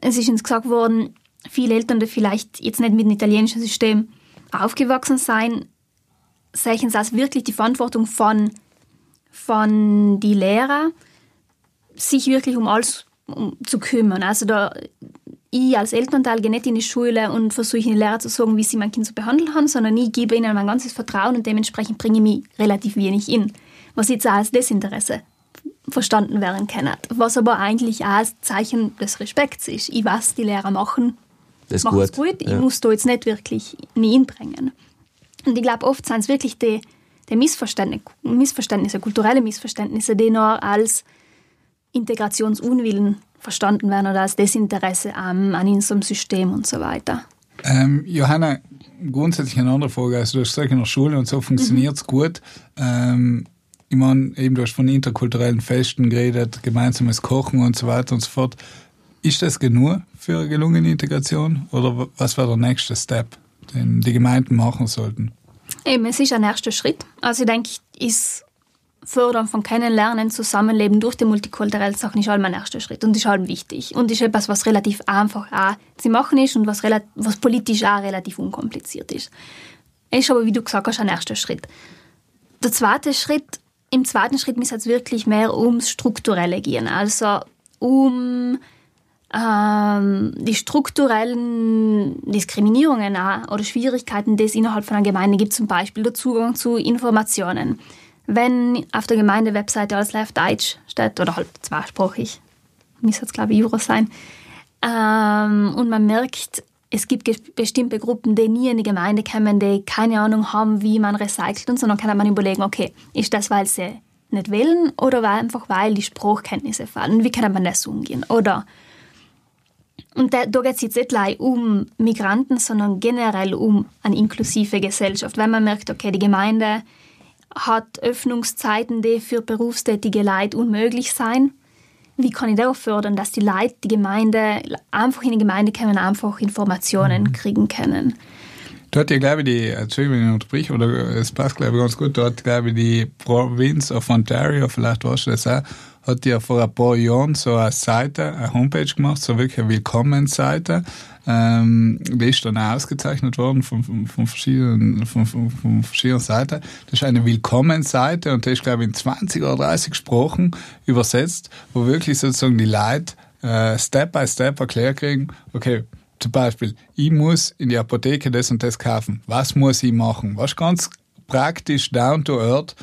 Es ist uns gesagt worden, viele Eltern, die vielleicht jetzt nicht mit dem italienischen System aufgewachsen sein, sehen es als wirklich die Verantwortung von, von die Lehrer, sich wirklich um alles zu kümmern. Also da, ich als Elternteil gehe nicht in die Schule und versuche den Lehrer zu sagen, wie sie mein Kind zu behandeln haben, sondern ich gebe ihnen mein ganzes Vertrauen und dementsprechend bringe ich mich relativ wenig in. Was jetzt auch als Desinteresse verstanden werden kann. Was aber eigentlich auch als Zeichen des Respekts ist. Ich weiß, die Lehrer machen das gut. gut. Ich ja. muss da jetzt nicht wirklich mich inbringen. Und ich glaube, oft sind es wirklich die, die Missverständnisse, Missverständnisse, kulturelle Missverständnisse, die nur als Integrationsunwillen verstanden werden oder als Desinteresse an, an unserem System und so weiter. Ähm, Johanna, grundsätzlich eine andere Frage. Also du hast gesagt, in der Schule und so funktioniert es mhm. gut. Ähm, ich meine, eben du hast von interkulturellen Festen geredet, gemeinsames Kochen und so weiter und so fort. Ist das genug für eine gelungene Integration oder was wäre der nächste Step, den die Gemeinden machen sollten? Eben, es ist ein erster Schritt. Also ich denke, ist Fördern von Kennenlernen, Zusammenleben durch die multikulturelle Sachen ist halt mein erster Schritt und ist halt wichtig und ist etwas, was relativ einfach auch zu machen ist und was, was politisch auch relativ unkompliziert ist. Ist aber, wie du gesagt hast, ein erster Schritt. Der zweite Schritt, im zweiten Schritt muss es wirklich mehr ums Strukturelle gehen, also um ähm, die strukturellen Diskriminierungen oder Schwierigkeiten, die es innerhalb von einer Gemeinde gibt, zum Beispiel der Zugang zu Informationen. Wenn auf der Gemeindewebseite alles live Deutsch steht, oder halt zweisprachig, muss jetzt glaube ich Euro sein, ähm, und man merkt, es gibt bestimmte Gruppen, die nie in die Gemeinde kommen, die keine Ahnung haben, wie man recycelt und so, dann kann man überlegen, okay, ist das, weil sie nicht wählen oder einfach, weil die Sprachkenntnisse fallen? Wie kann man das umgehen? Oder und da, da geht es jetzt nicht um Migranten, sondern generell um eine inklusive Gesellschaft. Wenn man merkt, okay, die Gemeinde hat Öffnungszeiten, die für berufstätige Leute unmöglich sein. Wie kann ich da fördern, dass die Leute, die Gemeinde, einfach in die Gemeinde kommen, einfach Informationen mhm. kriegen können? Dort ja, glaube ich, die, Entschuldigung, wenn ich unterbreche, oder es passt, glaube ich, ganz gut, dort, glaube ich, die Province of Ontario, vielleicht weißt du das auch, hat ja vor ein paar Jahren so eine Seite, eine Homepage gemacht, so wirklich eine Willkommensseite. Ähm, die ist dann ausgezeichnet worden von, von, von, verschiedenen, von, von, von verschiedenen Seiten. Das ist eine Willkommensseite und die ist, glaube ich, in 20 oder 30 Sprachen übersetzt, wo wirklich sozusagen die Leute äh, Step by Step erklärt kriegen, okay, zum Beispiel, ich muss in die Apotheke das und das kaufen. Was muss ich machen? Was ganz praktisch down to earth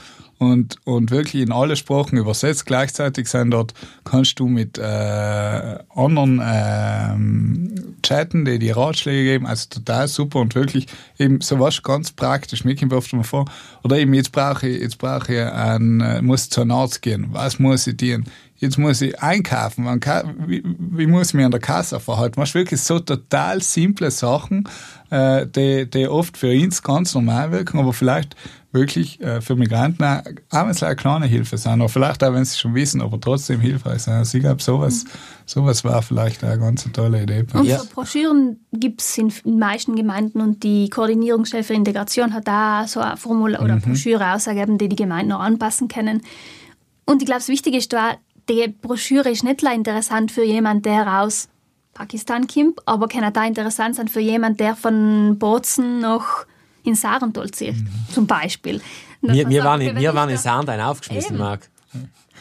und, und wirklich in alle Sprachen übersetzt. Gleichzeitig sind dort, kannst du mit äh, anderen ähm, chatten, die dir Ratschläge geben, also total super und wirklich eben sowas ganz praktisch. Mir oft mal vor, oder eben jetzt brauche ich, jetzt brauche ich einen, äh, muss zu einem Arzt gehen. Was muss ich tun? Jetzt muss ich einkaufen. Wie, wie muss ich mich an der Kasse verhalten? Machst wirklich so total simple Sachen, äh, die, die oft für uns ganz normal wirken, aber vielleicht wirklich äh, für Migranten auch, auch wenn es eine kleine Hilfe sind, oder vielleicht auch, wenn sie schon wissen, aber trotzdem hilfreich sind. Also ich glaube, sowas, sowas war vielleicht eine ganz tolle Idee. Und so Broschüren gibt es in den meisten Gemeinden und die Koordinierungsstelle für Integration hat da so eine Formular oder mhm. Broschüre ausgegeben, die die Gemeinden noch anpassen können. Und ich glaube, das Wichtige ist da, die Broschüre ist nicht interessant für jemanden, der aus Pakistan kommt, aber kann auch da interessant sein für jemanden, der von Bozen noch in Sarentol zieht, mhm. zum Beispiel. Wir, wir, waren, in, wir waren in Sarentol aufgeschmissen, Marc.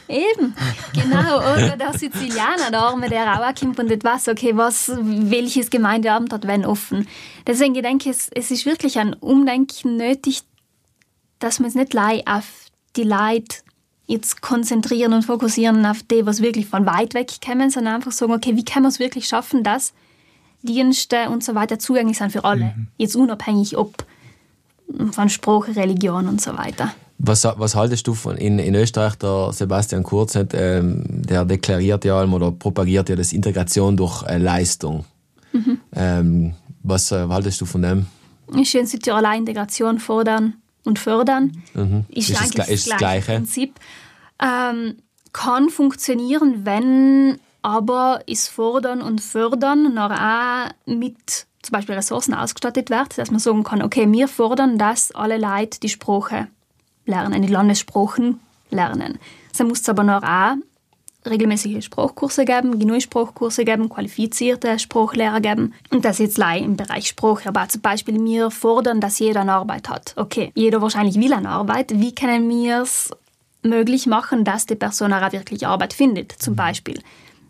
Eben, genau. Oder der Sizilianer, der Arme, der auch kommt und etwas, okay, was, welches Gemeindeabend hat wenn offen. Deswegen denke ich, es, es ist wirklich ein Umdenken nötig, dass man es nicht auf die Leute jetzt konzentrieren und fokussieren auf die, was wirklich von weit weg kommen, sondern einfach sagen, okay, wie kann man es wirklich schaffen, dass Dienste und so weiter zugänglich sind für alle. Mhm. Jetzt unabhängig, ob von Sprache, Religion und so weiter. Was, was haltest du von in, in Österreich, der Sebastian Kurz, ähm, der deklariert ja oder propagiert ja das Integration durch äh, Leistung. Mhm. Ähm, was äh, haltest du von dem? Ich finde Südtiroler Integration fordern und fördern. Mhm. Ist, ist, eigentlich das, das gleiche Prinzip. Ähm, kann funktionieren, wenn aber ist Fordern und Fördern noch auch mit zum Beispiel Ressourcen ausgestattet wird, dass man sagen kann, okay, wir fordern, dass alle Leute die Sprache lernen, die Landessprachen lernen. Dann muss es aber noch auch regelmäßige Sprachkurse geben, genug Sprachkurse geben, qualifizierte Sprachlehrer geben. Und das jetzt leider im Bereich Sprache. Aber zum Beispiel, wir fordern, dass jeder eine Arbeit hat. Okay, jeder wahrscheinlich will eine Arbeit. Wie können wir es möglich machen, dass die Person auch wirklich Arbeit findet, zum Beispiel?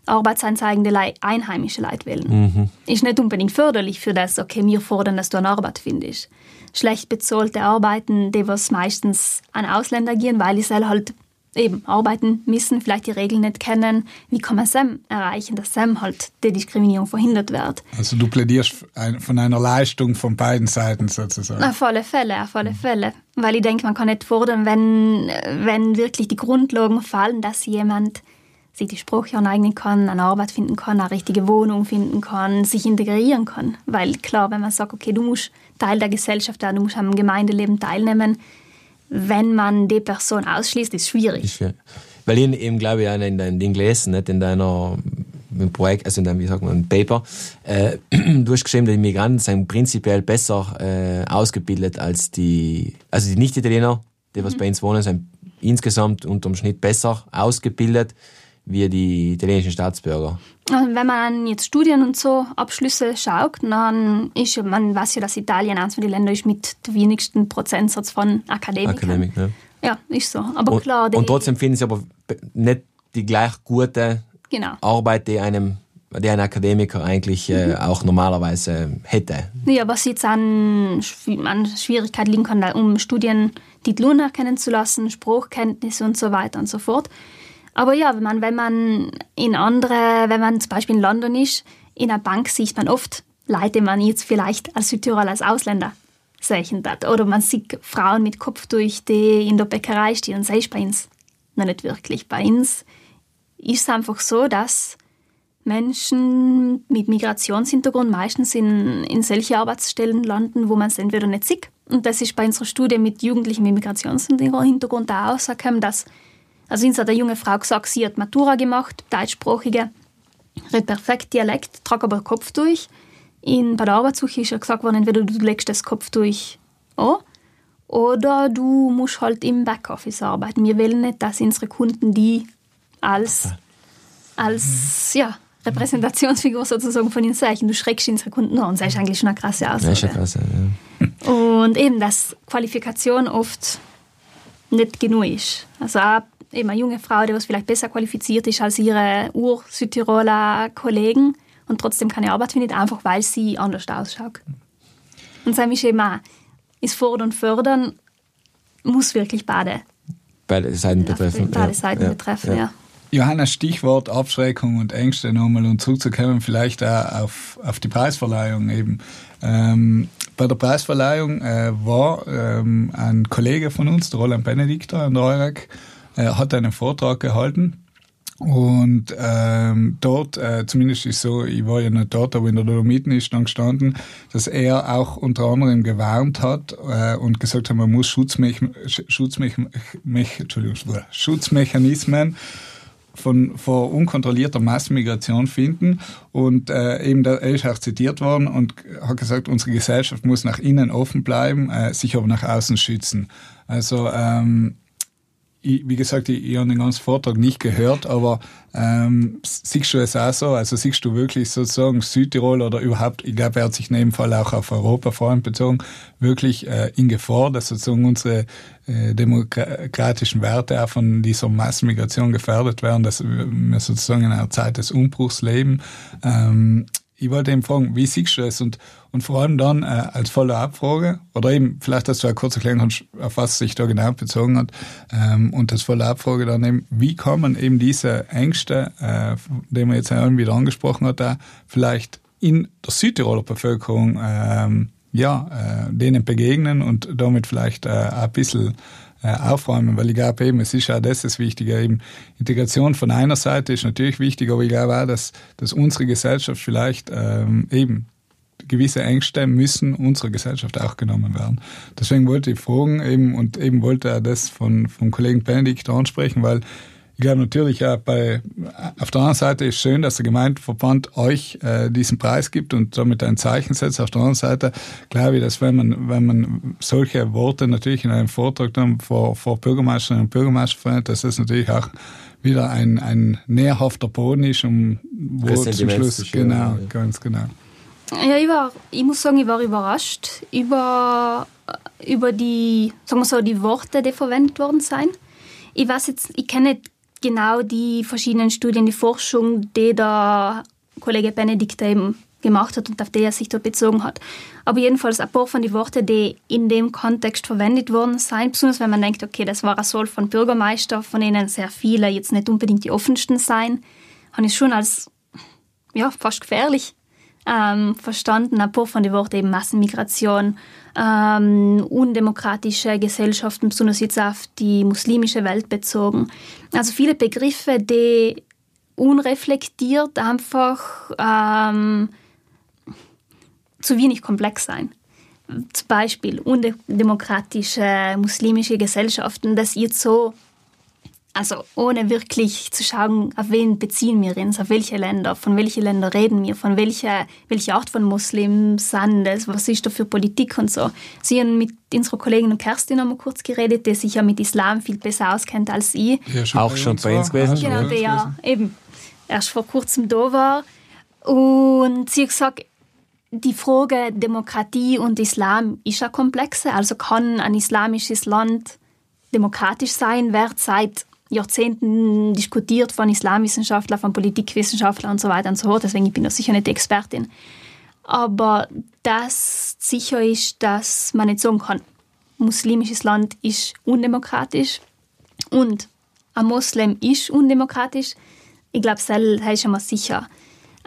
Arbeitsanzeigen der einheimische Leute wählen. Mhm. Ist nicht unbedingt förderlich für das, okay, wir fordern, dass du eine Arbeit findest. Schlecht bezahlte Arbeiten, die was meistens an Ausländer gehen, weil sie halt eben arbeiten müssen, vielleicht die Regeln nicht kennen. Wie kann man Sam erreichen, dass Sam halt die Diskriminierung verhindert wird? Also du plädierst von einer Leistung von beiden Seiten sozusagen. Auf alle Fälle, auf alle Fälle. Weil ich denke, man kann nicht fordern, wenn, wenn wirklich die Grundlagen fallen, dass jemand sich die Sprache aneignen kann, eine Arbeit finden kann, eine richtige Wohnung finden kann, sich integrieren kann. Weil klar, wenn man sagt, okay, du musst Teil der Gesellschaft werden, du musst am Gemeindeleben teilnehmen, wenn man die Person ausschließt, ist schwierig. Weil ich eben, glaube ich, in deinem Ding gelesen, nicht in deiner im Projekt, also in deinem, wie sagt man, Paper, äh, *clears throat* du hast geschrieben, die Migranten sind prinzipiell besser äh, ausgebildet als die, also die Nicht-Italiener, die was mhm. bei uns wohnen, sind insgesamt unterm Schnitt besser ausgebildet wie die italienischen Staatsbürger. Wenn man jetzt Studien und so Abschlüsse schaut, dann ist man weiß ja, dass Italien eines von den Ländern ist mit dem wenigsten Prozentsatz von Akademikern. Akademik, ja. ja, ist so. Aber und, klar, und trotzdem finden sie aber nicht die gleich gute genau. Arbeit, die einem die ein Akademiker eigentlich äh, mhm. auch normalerweise hätte. Ja, was jetzt an, an Schwierigkeit liegen kann, um Studientitel anerkennen zu lassen, Spruchkenntnisse und so weiter und so fort. Aber ja, wenn man, wenn man in andere, wenn man zum Beispiel in London ist, in einer Bank sieht man oft Leute, man jetzt vielleicht als Südtiroler als Ausländer sehen hat. Oder man sieht Frauen mit Kopf durch die in der Bäckerei stehen und sei bei uns noch nicht wirklich. Bei uns ist es einfach so, dass Menschen mit Migrationshintergrund meistens in, in solche Arbeitsstellen landen, wo man es entweder nicht sieht. Und das ist bei unserer Studie mit Jugendlichen mit Migrationshintergrund auch rausgekommen, dass also uns hat eine junge Frau gesagt, sie hat Matura gemacht, deutschsprachige, redet perfekt Dialekt, tragt aber Kopf durch, in, bei der Arbeitssuche ist ja gesagt worden, entweder du legst das Kopftuch an oder du musst halt im Backoffice arbeiten. Wir wollen nicht, dass unsere Kunden die als, als ja, Repräsentationsfigur sozusagen von ihnen sehen. Du schreckst unsere Kunden an. Das ist eigentlich schon eine krasse Aussage. ja krass. Ja. Und eben, dass Qualifikation oft nicht genug ist. Also auch eben eine junge Frau, die was vielleicht besser qualifiziert ist als ihre Ur-Südtiroler Kollegen und trotzdem keine Arbeit findet, einfach weil sie anders ausschaut. Und das ist eben auch, ist Fordern und Fördern muss wirklich beide, Beide Seiten betreffen. beide ja. Seiten ja. betreffen, ja. Johanna, Stichwort Abschreckung und Ängste nochmal und zurückzukommen vielleicht auch auf, auf die Preisverleihung eben. Ähm, bei der Preisverleihung äh, war ähm, ein Kollege von uns, der Roland Benedikter an der EUREC, äh, hat einen Vortrag gehalten und ähm, dort, äh, zumindest ist so, ich war ja nicht dort, aber in der Dolomiten ist dann gestanden, dass er auch unter anderem gewarnt hat äh, und gesagt hat, man muss Mech Entschuldigung, *laughs* Schutzmechanismen von vor unkontrollierter Massenmigration finden und äh, eben da, ist auch zitiert worden und hat gesagt, unsere Gesellschaft muss nach innen offen bleiben, äh, sich aber nach außen schützen. Also ähm, ich, wie gesagt, ich, ich habe den ganzen Vortrag nicht gehört, aber ähm, siehst du es auch so? Also siehst du wirklich sozusagen Südtirol oder überhaupt, ich glaube, er hat sich in dem Fall auch auf Europa vor allem bezogen, wirklich äh, in Gefahr, dass sozusagen unsere äh, demokratischen Werte auch von dieser Massenmigration gefährdet werden, dass wir sozusagen in einer Zeit des Umbruchs leben. Ähm, ich wollte eben fragen, wie siehst du es? Und, und vor allem dann äh, als Follow-up-Frage, oder eben, vielleicht, dass du auch kurz erklären kannst, auf was sich da genau bezogen hat, ähm, und als Follow-up-Frage dann eben, wie kann man eben diese Ängste, äh, die man jetzt irgendwie wieder angesprochen hat, da vielleicht in der Südtiroler Bevölkerung ähm, ja, äh, denen begegnen und damit vielleicht äh, ein bisschen äh, aufräumen, weil ich glaube eben, es ist ja das das Wichtige, eben Integration von einer Seite ist natürlich wichtig, aber ich glaube auch, dass, dass unsere Gesellschaft vielleicht ähm, eben gewisse Ängste müssen unserer Gesellschaft auch genommen werden. Deswegen wollte ich fragen eben und eben wollte er das von, vom Kollegen Benedikt ansprechen, weil ich glaube natürlich ja bei auf der anderen Seite ist schön, dass der Gemeindeverband euch äh, diesen Preis gibt und damit ein Zeichen setzt. Auf der anderen Seite glaube ich, dass wenn man wenn man solche Worte natürlich in einem Vortrag dann vor, vor Bürgermeisterinnen und Bürgermeister verwendet, dass das natürlich auch wieder ein, ein nährhafter Boden ist, um wo zum Schluss genau, ja. ganz genau. Ja, ich, war, ich muss sagen, ich war überrascht über, über die, sagen wir so, die Worte, die verwendet worden sind. Ich weiß jetzt, ich kenne nicht genau die verschiedenen Studien, die Forschung, die der Kollege Benedikt eben gemacht hat und auf die er sich da bezogen hat. Aber jedenfalls ein paar von den Worten, die in dem Kontext verwendet worden sind, besonders wenn man denkt, okay, das war ein Soll von Bürgermeister, von denen sehr viele jetzt nicht unbedingt die offensten sein, habe ich schon als ja, fast gefährlich ähm, verstanden. Paar von den Worten eben Massenmigration, ähm, undemokratische Gesellschaften, besonders jetzt auf die muslimische Welt bezogen. Also viele Begriffe, die unreflektiert einfach ähm, zu wenig komplex sein. Zum Beispiel undemokratische muslimische Gesellschaften, das jetzt so also ohne wirklich zu schauen, auf wen beziehen wir uns, auf welche Länder, von welchen Ländern reden wir, von welcher, welche Art von Muslims sind das, was ist da für Politik und so. Sie haben mit unserer Kollegin Kerstin noch mal kurz geredet, die sich ja mit Islam viel besser auskennt als ich. Ja, Auch schon bei uns gewesen. Genau, bei der ja eben erst vor kurzem da war. Und sie hat gesagt, die Frage Demokratie und Islam ist ja komplexe. Also kann ein islamisches Land demokratisch sein, wird seit Jahrzehnten diskutiert von Islamwissenschaftlern, von Politikwissenschaftlern und so weiter und so fort. Deswegen bin ich sicher nicht die Expertin. Aber das sicher ist, dass man nicht sagen kann, muslimisches Land ist undemokratisch und ein Moslem ist undemokratisch. Ich glaube, das ist schon mal sicher.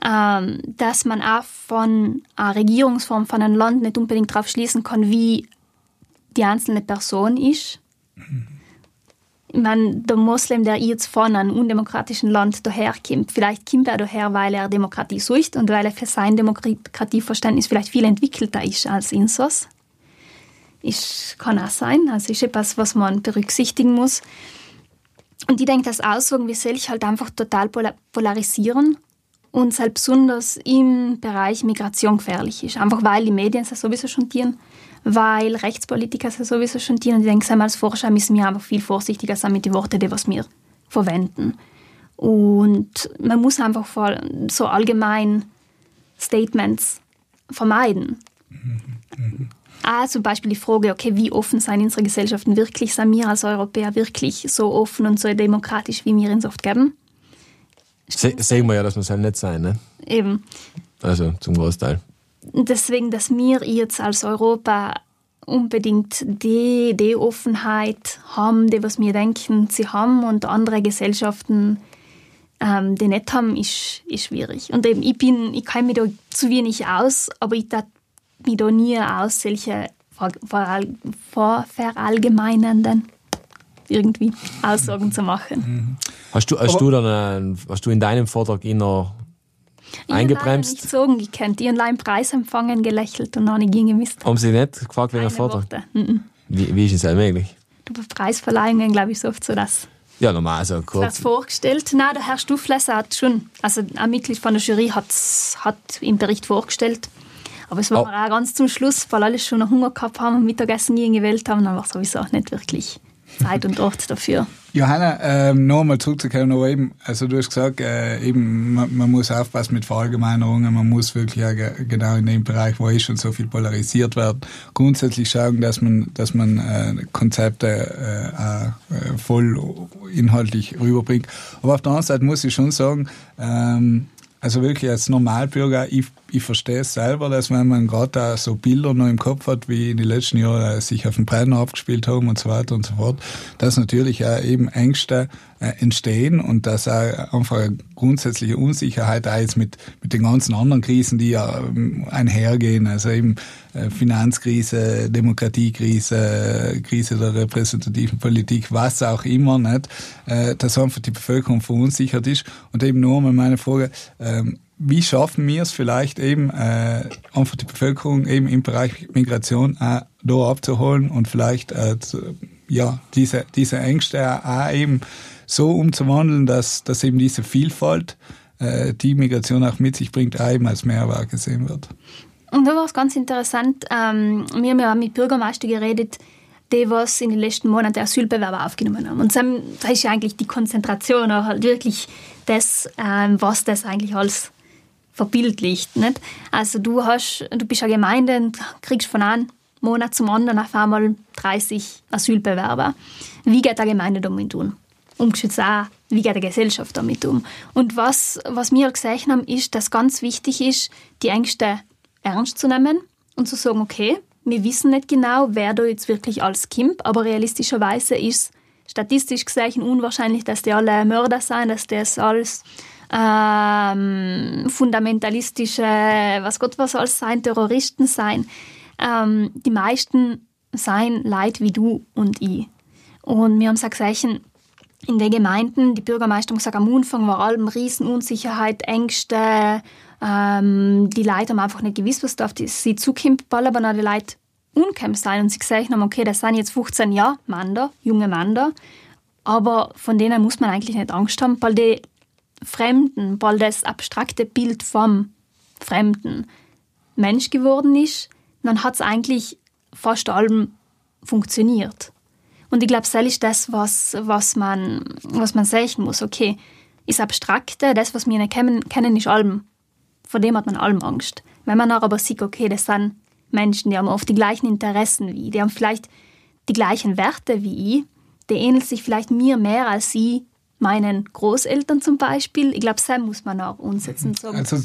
Ähm, dass man auch von einer Regierungsform, von einem Land nicht unbedingt darauf schließen kann, wie die einzelne Person ist. Ich meine, der Moslem, der jetzt von einem undemokratischen Land daherkommt, vielleicht kommt er daher, weil er Demokratie sucht und weil er für sein Demokratieverständnis vielleicht viel entwickelter ist als Insos. Ich, kann auch sein. Also ist etwas, was man berücksichtigen muss. Und ich denke, das Auswirken wie soll halt einfach total polarisieren und selbst besonders im Bereich Migration gefährlich ist. Einfach weil die Medien es sowieso schon tieren, weil Rechtspolitiker es sowieso schon tieren. Und ich denke, als Forscher müssen wir einfach viel vorsichtiger sein mit den Worten, die was wir verwenden. Und man muss einfach so allgemein Statements vermeiden. Mhm. Ah, zum Beispiel die Frage, okay, wie offen seien unsere Gesellschaften wirklich? Sind wir als Europäer wirklich so offen und so demokratisch, wie wir uns oft geben? Sehen wir ja, dass wir es halt nicht sein, ne? Eben. Also zum Großteil. Deswegen, dass wir jetzt als Europa unbedingt die, die Offenheit haben, die was wir denken, sie haben und andere Gesellschaften ähm, die nicht haben, ist, ist schwierig. Und eben, ich bin, ich kenne mich da zu wenig aus, aber ich darf mich da nie aus solche verallgemeinernden irgendwie Aussagen zu machen. Hast du, hast du dann, hast du in deinem Vortrag eingebremst? Ich habe nicht gekannt. Ich habe einen Preis empfangen, gelächelt und dann nicht gemisst. Haben Sie nicht gefragt wegen dem Vortrag? Wie, wie ist es möglich? Du, bei Preisverleihungen, glaube ich, so oft so, dass ja, normal, also kurz. Das vorgestellt. Nein, der Herr Stuflesser hat schon, also ein Mitglied von der Jury hat, hat im Bericht vorgestellt. Aber es war oh. auch ganz zum Schluss, weil alle schon noch Hunger gehabt haben und Mittagessen nie gewählt haben, dann war sowieso nicht wirklich Zeit und Ort dafür. Johanna, ähm, nochmal zurückzukommen, aber eben, also du hast gesagt, äh, eben, man, man, muss aufpassen mit Verallgemeinerungen, man muss wirklich auch genau in dem Bereich, wo ist schon so viel polarisiert wird, grundsätzlich schauen, dass man, dass man äh, Konzepte äh, äh, voll inhaltlich rüberbringt. Aber auf der anderen Seite muss ich schon sagen, ähm, also wirklich als Normalbürger, ich, ich verstehe es selber, dass wenn man gerade so Bilder noch im Kopf hat, wie in den letzten Jahren sich auf dem Brenner abgespielt haben und so weiter und so fort, dass natürlich auch eben Ängste äh, entstehen und dass auch einfach grundsätzliche Unsicherheit auch jetzt mit, mit den ganzen anderen Krisen, die ja ähm, einhergehen, also eben äh, Finanzkrise, Demokratiekrise, Krise der repräsentativen Politik, was auch immer, nicht, äh, dass einfach die Bevölkerung verunsichert ist. Und eben nur mal meine Frage, ähm, wie schaffen wir es vielleicht eben, äh, einfach die Bevölkerung eben im Bereich Migration auch da abzuholen und vielleicht äh, ja, diese, diese Ängste auch eben so umzuwandeln, dass, dass eben diese Vielfalt, äh, die Migration auch mit sich bringt, auch eben als Mehrwert gesehen wird. Und da war es ganz interessant, ähm, wir haben ja mit Bürgermeister geredet, die was in den letzten Monaten Asylbewerber aufgenommen haben. Und da ist ja eigentlich die Konzentration auch halt wirklich das, ähm, was das eigentlich als verbildlicht. Nicht? Also du hast, du bist eine Gemeinde und kriegst von einem Monat zum anderen auf einmal 30 Asylbewerber. Wie geht der Gemeinde damit um? Umgeschützt auch, wie geht die Gesellschaft damit um? Und was, was wir gesehen haben, ist, dass ganz wichtig ist, die Ängste ernst zu nehmen und zu sagen, okay, wir wissen nicht genau, wer da jetzt wirklich als kommt, aber realistischerweise ist statistisch gesehen unwahrscheinlich, dass die alle Mörder sind, dass das alles ähm, fundamentalistische, was Gott was soll sein, Terroristen sein. Ähm, die meisten seien Leid wie du und ich. Und wir haben gesagt, in den Gemeinden, die Bürgermeister haben gesagt, am Anfang war allem Riesenunsicherheit, Ängste, ähm, die Leute haben einfach nicht gewusst, was da auf die, sie zukommt, weil aber noch die Leute unkämpft sein und sie gesagt haben, okay, das sind jetzt 15 Jahre Männer, junge Männer, aber von denen muss man eigentlich nicht Angst haben, weil die Fremden, weil das abstrakte Bild vom Fremden Mensch geworden ist, dann hat es eigentlich fast allem funktioniert. Und ich glaube, das ist das, was, was, man, was man sehen muss. Okay, ist Abstrakte, das, was wir nicht kennen, kennen ist allem. Vor dem hat man allem Angst. Wenn man aber sieht, okay, das sind Menschen, die haben oft die gleichen Interessen wie ich, die haben vielleicht die gleichen Werte wie ich, die ähneln sich vielleicht mir mehr als sie meinen Großeltern zum Beispiel. Ich glaube, das muss man auch umsetzen. Also,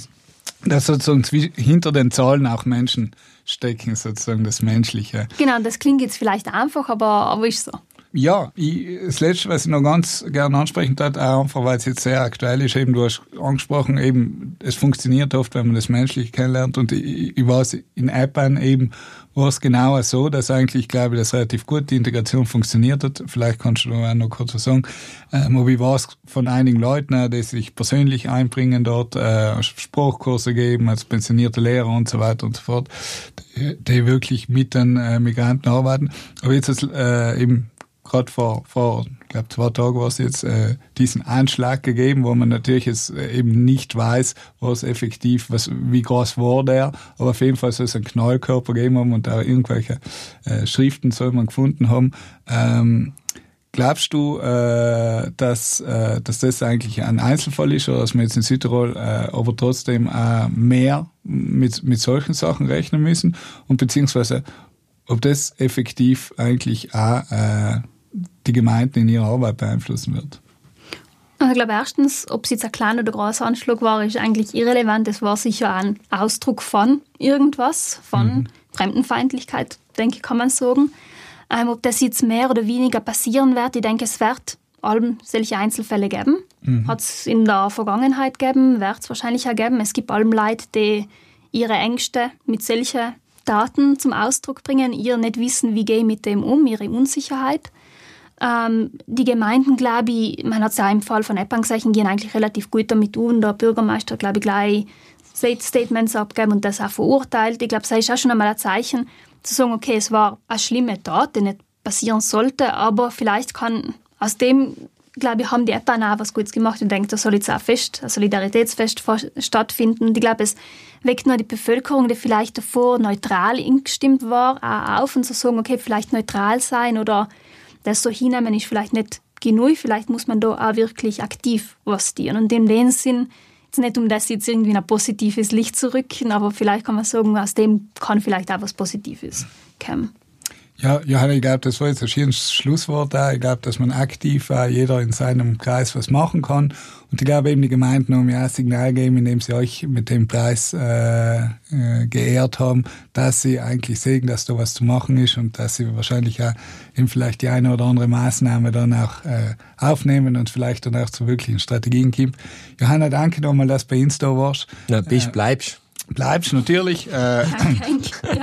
dass sozusagen hinter den Zahlen auch Menschen stecken, sozusagen das Menschliche. Genau, das klingt jetzt vielleicht einfach, aber, aber ist so. Ja, ich, das Letzte, was ich noch ganz gerne ansprechen darf, auch einfach weil es jetzt sehr aktuell ist, eben du hast angesprochen, eben es funktioniert oft, wenn man das Menschliche kennenlernt und ich, ich weiß, in Appen eben war es genauer so, dass eigentlich, ich glaube, dass relativ gut die Integration funktioniert hat. Vielleicht kannst du auch noch kurz was sagen. Ähm, aber war es von einigen Leuten, die sich persönlich einbringen dort, äh, Spruchkurse geben als pensionierte Lehrer und so weiter und so fort, die, die wirklich mit den äh, Migranten arbeiten. Aber jetzt äh, eben gerade vor, vor ich glaube, zwei Tagen war es jetzt, äh, diesen Anschlag gegeben, wo man natürlich jetzt äh, eben nicht weiß, was effektiv, was, wie groß war der, aber auf jeden Fall soll es einen Knallkörper gegeben haben und da irgendwelche äh, Schriften soll man gefunden haben. Ähm, Glaubst du, äh, dass, äh, dass das eigentlich ein Einzelfall ist oder dass wir jetzt in Südtirol äh, aber trotzdem äh, mehr mit, mit solchen Sachen rechnen müssen und beziehungsweise ob das effektiv eigentlich auch äh, die Gemeinden in ihrer Arbeit beeinflussen wird? Also ich glaube erstens, ob es jetzt ein kleiner oder großer Anschlag war, ist eigentlich irrelevant. Es war sicher ein Ausdruck von irgendwas, von mhm. Fremdenfeindlichkeit, denke ich, kann man sagen. Ähm, ob das jetzt mehr oder weniger passieren wird, ich denke, es wird allem solche Einzelfälle geben. Mhm. Hat es in der Vergangenheit gegeben, wird es wahrscheinlich auch geben. Es gibt allem Leute, die ihre Ängste mit solchen Daten zum Ausdruck bringen, ihr nicht wissen, wie gehe ich mit dem um, ihre Unsicherheit. Ähm, die Gemeinden, glaube ich, man hat es ja im Fall von Eppangzeichen, gehen eigentlich relativ gut damit um. Der Bürgermeister, glaube ich, gleich Statements abgeben und das auch verurteilt. Ich glaube, das ist auch schon einmal ein Zeichen, zu sagen, okay, es war eine schlimme Tat, die nicht passieren sollte, aber vielleicht kann aus dem, glaube ich, haben die EPA auch was Gutes gemacht und denkt, da soll jetzt auch Fest, ein Solidaritätsfest stattfinden. Ich glaube, es weckt nur die Bevölkerung, die vielleicht davor neutral eingestimmt war, auch auf und zu sagen, okay, vielleicht neutral sein oder das so hinnehmen ist vielleicht nicht genug, vielleicht muss man da auch wirklich aktiv was tun. Und in dem Sinn, Jetzt nicht, um das jetzt irgendwie in ein positives Licht zu rücken, aber vielleicht kann man sagen, aus dem kann vielleicht auch was Positives kommen. Ja, Johanna, ich glaube, das war jetzt ein schönes Schlusswort da. Ich glaube, dass man aktiv äh, jeder in seinem Kreis was machen kann. Und ich glaube eben, die Gemeinden haben ja ein Signal gegeben, indem sie euch mit dem Preis äh, äh, geehrt haben, dass sie eigentlich sehen, dass da was zu machen ist und dass sie wahrscheinlich auch eben vielleicht die eine oder andere Maßnahme dann auch äh, aufnehmen und vielleicht dann auch zu wirklichen Strategien kommt. Johanna, danke nochmal, dass du bei uns da warst. Na, bist, äh, bleibst. Bleibst, natürlich. Äh, ja.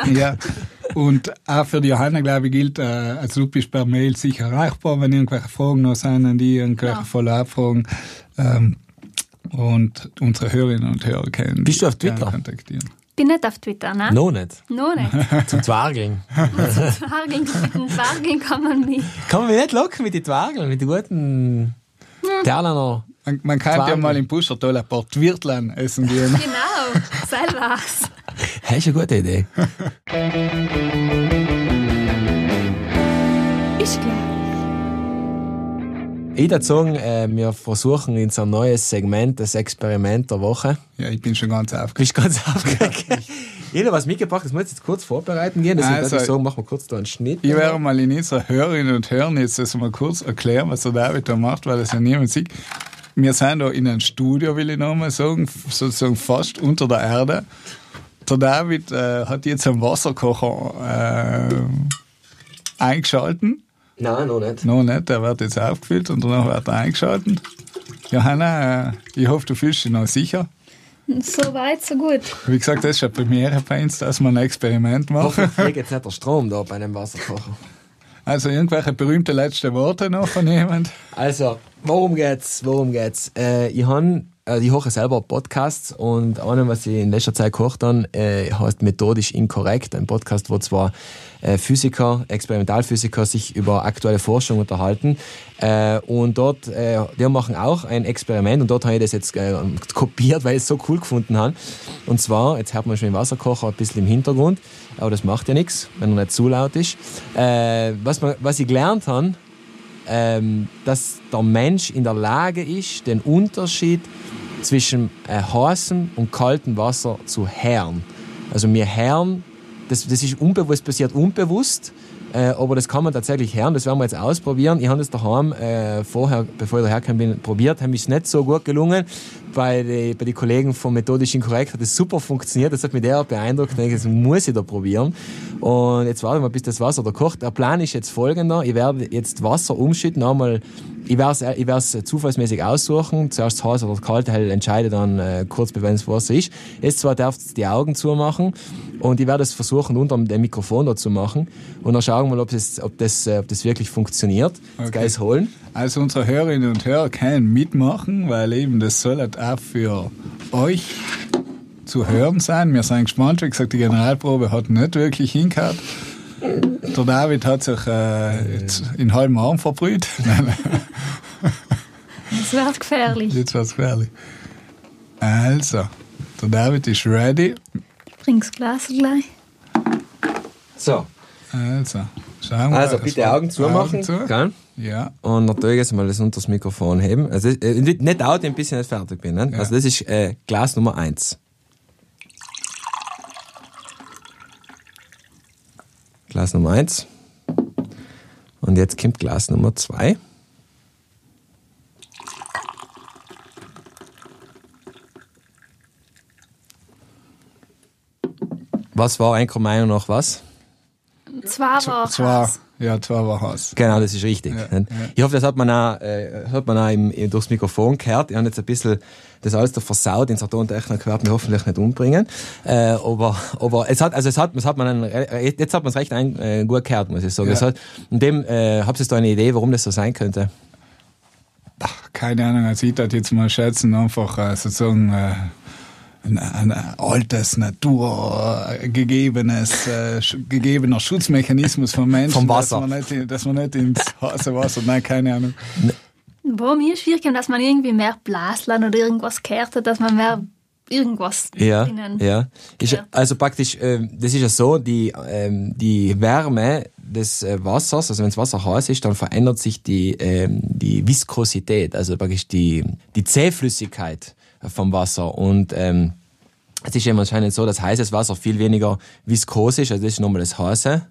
*laughs* ja. *laughs* Und auch für die Johanna, glaube ich, gilt, äh, also du bist per Mail sicher erreichbar, wenn irgendwelche Fragen noch sind, an die irgendwelche ja. Follow-up-Fragen. Ähm, und unsere Hörerinnen und Hörer kennen. Bist du auf Twitter? Kontaktieren. Bin nicht auf Twitter, ne? Noch nicht? Noch nicht. *laughs* Zum Zwergeln. Zum Zwergeln, mit den Zwergeln kann man mich... Kann man mich nicht locken mit den Zwergeln, mit den guten hm. Terlaner... Man, man kann ja mal im Puschertal ein paar Twirtlein essen gehen. Genau, selber's. *laughs* Das ist eine gute Idee. ist klar. Ich würde sagen, äh, wir versuchen in so ein neues Segment, das Experiment der Woche. Ja, ich bin schon ganz aufgeregt. Bist ganz aufgeregt? ich habe was mitgebracht, das muss ich jetzt kurz vorbereiten gehen. Deswegen also, würde ich sagen, machen wir kurz da einen Schnitt. Ich werde mal in unserer Hörerinnen und Hörern jetzt das mal kurz erklären, was der David da macht, weil das ja niemand sieht. Wir sind da in einem Studio, will ich nochmal sagen, sozusagen fast unter der Erde. Der David äh, hat jetzt einen Wasserkocher äh, eingeschalten. Nein, noch nicht. Noch nicht, der wird jetzt aufgefüllt und danach wird er eingeschalten. Johanna, äh, ich hoffe, du fühlst dich noch sicher. So weit, so gut. Wie gesagt, das ist eine Premiere bei uns, dass wir ein Experiment machen. Hoffentlich jetzt nicht der Strom da bei einem Wasserkocher. Also irgendwelche berühmte letzte Worte noch von jemand? Also, worum geht's? Worum geht's? Äh, ich habe äh, ich höre selber Podcasts und einer, was ich in letzter Zeit gehört habe, äh, heißt Methodisch Inkorrekt. Ein Podcast, wo zwar äh, Physiker, Experimentalphysiker sich über aktuelle Forschung unterhalten. Äh, und dort, äh, die machen auch ein Experiment und dort habe ich das jetzt äh, kopiert, weil ich es so cool gefunden habe. Und zwar, jetzt hört man schon den Wasserkocher ein bisschen im Hintergrund, aber das macht ja nichts, wenn er nicht zu laut ist. Äh, was, man, was ich gelernt habe, ähm, dass der Mensch in der Lage ist, den Unterschied zwischen äh, heißem und kaltem Wasser zu hören. Also wir hören, das, das ist unbewusst passiert, unbewusst, äh, aber das kann man tatsächlich hören. Das werden wir jetzt ausprobieren. Ich habe das daheim äh, vorher, bevor ich daher bin, probiert. Haben ist nicht so gut gelungen. Bei den bei die Kollegen von Methodisch Inkorrekt hat das super funktioniert. Das hat mich der beeindruckt. Ich denke, das muss ich da probieren. Und jetzt warten wir, bis das Wasser da kocht. Der Plan ist jetzt folgender. Ich werde jetzt Wasser umschütten, einmal ich werde es ich werd's zufallsmäßig aussuchen. Zuerst heiß oder kalt, halt entscheide dann äh, kurz, bevor es Wasser ist. Jetzt zwar darf die Augen zumachen und ich werde es versuchen, unter dem Mikrofon da zu machen und dann schauen wir mal, ob das, ob das, äh, ob das wirklich funktioniert. Okay. Das Geist holen. Also unsere Hörerinnen und Hörer können mitmachen, weil eben das soll halt auch für euch zu hören sein. Wir sind gespannt. Wie gesagt, die Generalprobe hat nicht wirklich hingehört. Der David hat sich äh, jetzt in halbem Arm verbrüht. *laughs* Das wird gefährlich. jetzt wird's gefährlich. Also, der David ist ready. Bring's Glas gleich. So, Also, schauen wir also bitte Augen zumachen. Augen zu. Gell? Ja. Und natürlich jetzt mal das unter das Mikrofon heben. Also äh, nicht nicht Audio, bis ich nicht fertig bin. Ne? Ja. Also das ist äh, Glas Nummer eins. Glas Nummer eins. Und jetzt kommt Glas Nummer zwei. Was war eigentlich Meinung nach was? Zwar war Zwar, Hass. ja, zwar war Hass. Genau, das ist richtig. Ja, nicht? Ich hoffe, das hat man auch, äh, hat man auch im, im, durchs Mikrofon gehört. Ich habe jetzt ein bisschen das alles da versaut, den Sartontechnik gehört mich hoffentlich nicht umbringen. Äh, aber, aber es hat, also es hat, es hat man einen, jetzt hat man es recht ein, äh, gut gehört, muss ich sagen. Ja. Es hat, in dem, äh, habt ihr da eine Idee, warum das so sein könnte? Ach, keine Ahnung, also ich würde jetzt mal schätzen, einfach äh, sozusagen äh, ein, ein altes, naturgegebenes, äh, sch- gegebener Schutzmechanismus von Menschen, Vom Wasser. Dass, man nicht, dass man nicht ins heiße Wasser, nein, keine Ahnung. Wo mir schwierig ist, dass man irgendwie mehr Blasland oder irgendwas kehrt hat, dass man mehr irgendwas Ja, drinnen. ja. Ist, also praktisch, ähm, das ist ja so, die, ähm, die Wärme des äh, Wassers, also wenn das Wasser heiß ist, dann verändert sich die, ähm, die Viskosität, also praktisch die, die Zähflüssigkeit vom Wasser. Und ähm, es ist eben anscheinend so, dass heißes Wasser viel weniger viskos ist, also das ist nochmal das Heiße.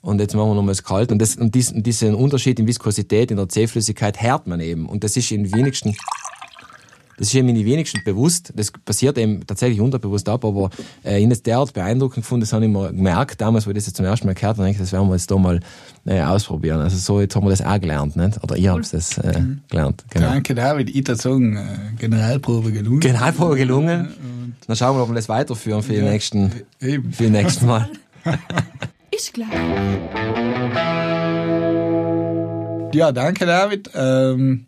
Und jetzt machen wir nochmal das Kalt. Und, das, und, dies, und diesen Unterschied in Viskosität, in der Zähflüssigkeit, hört man eben. Und das ist in wenigsten das ist eben in die wenigsten bewusst. Das passiert eben tatsächlich unterbewusst ab, aber äh, ich habe das derart beeindruckend gefunden, das habe ich mir gemerkt, damals, wo ich das jetzt zum ersten Mal gehört habe, und ich, das werden wir jetzt da mal äh, ausprobieren. Also so, jetzt haben wir das auch gelernt, nicht? Oder ihr habt das äh, gelernt. Genau. Danke, David. Ich würde sagen, äh, Generalprobe gelungen. Generalprobe gelungen. Dann schauen wir, ob wir das weiterführen für, die nächsten, Eben. für die nächsten Mal. *laughs* Ist klar. Ja, danke, David. Ähm,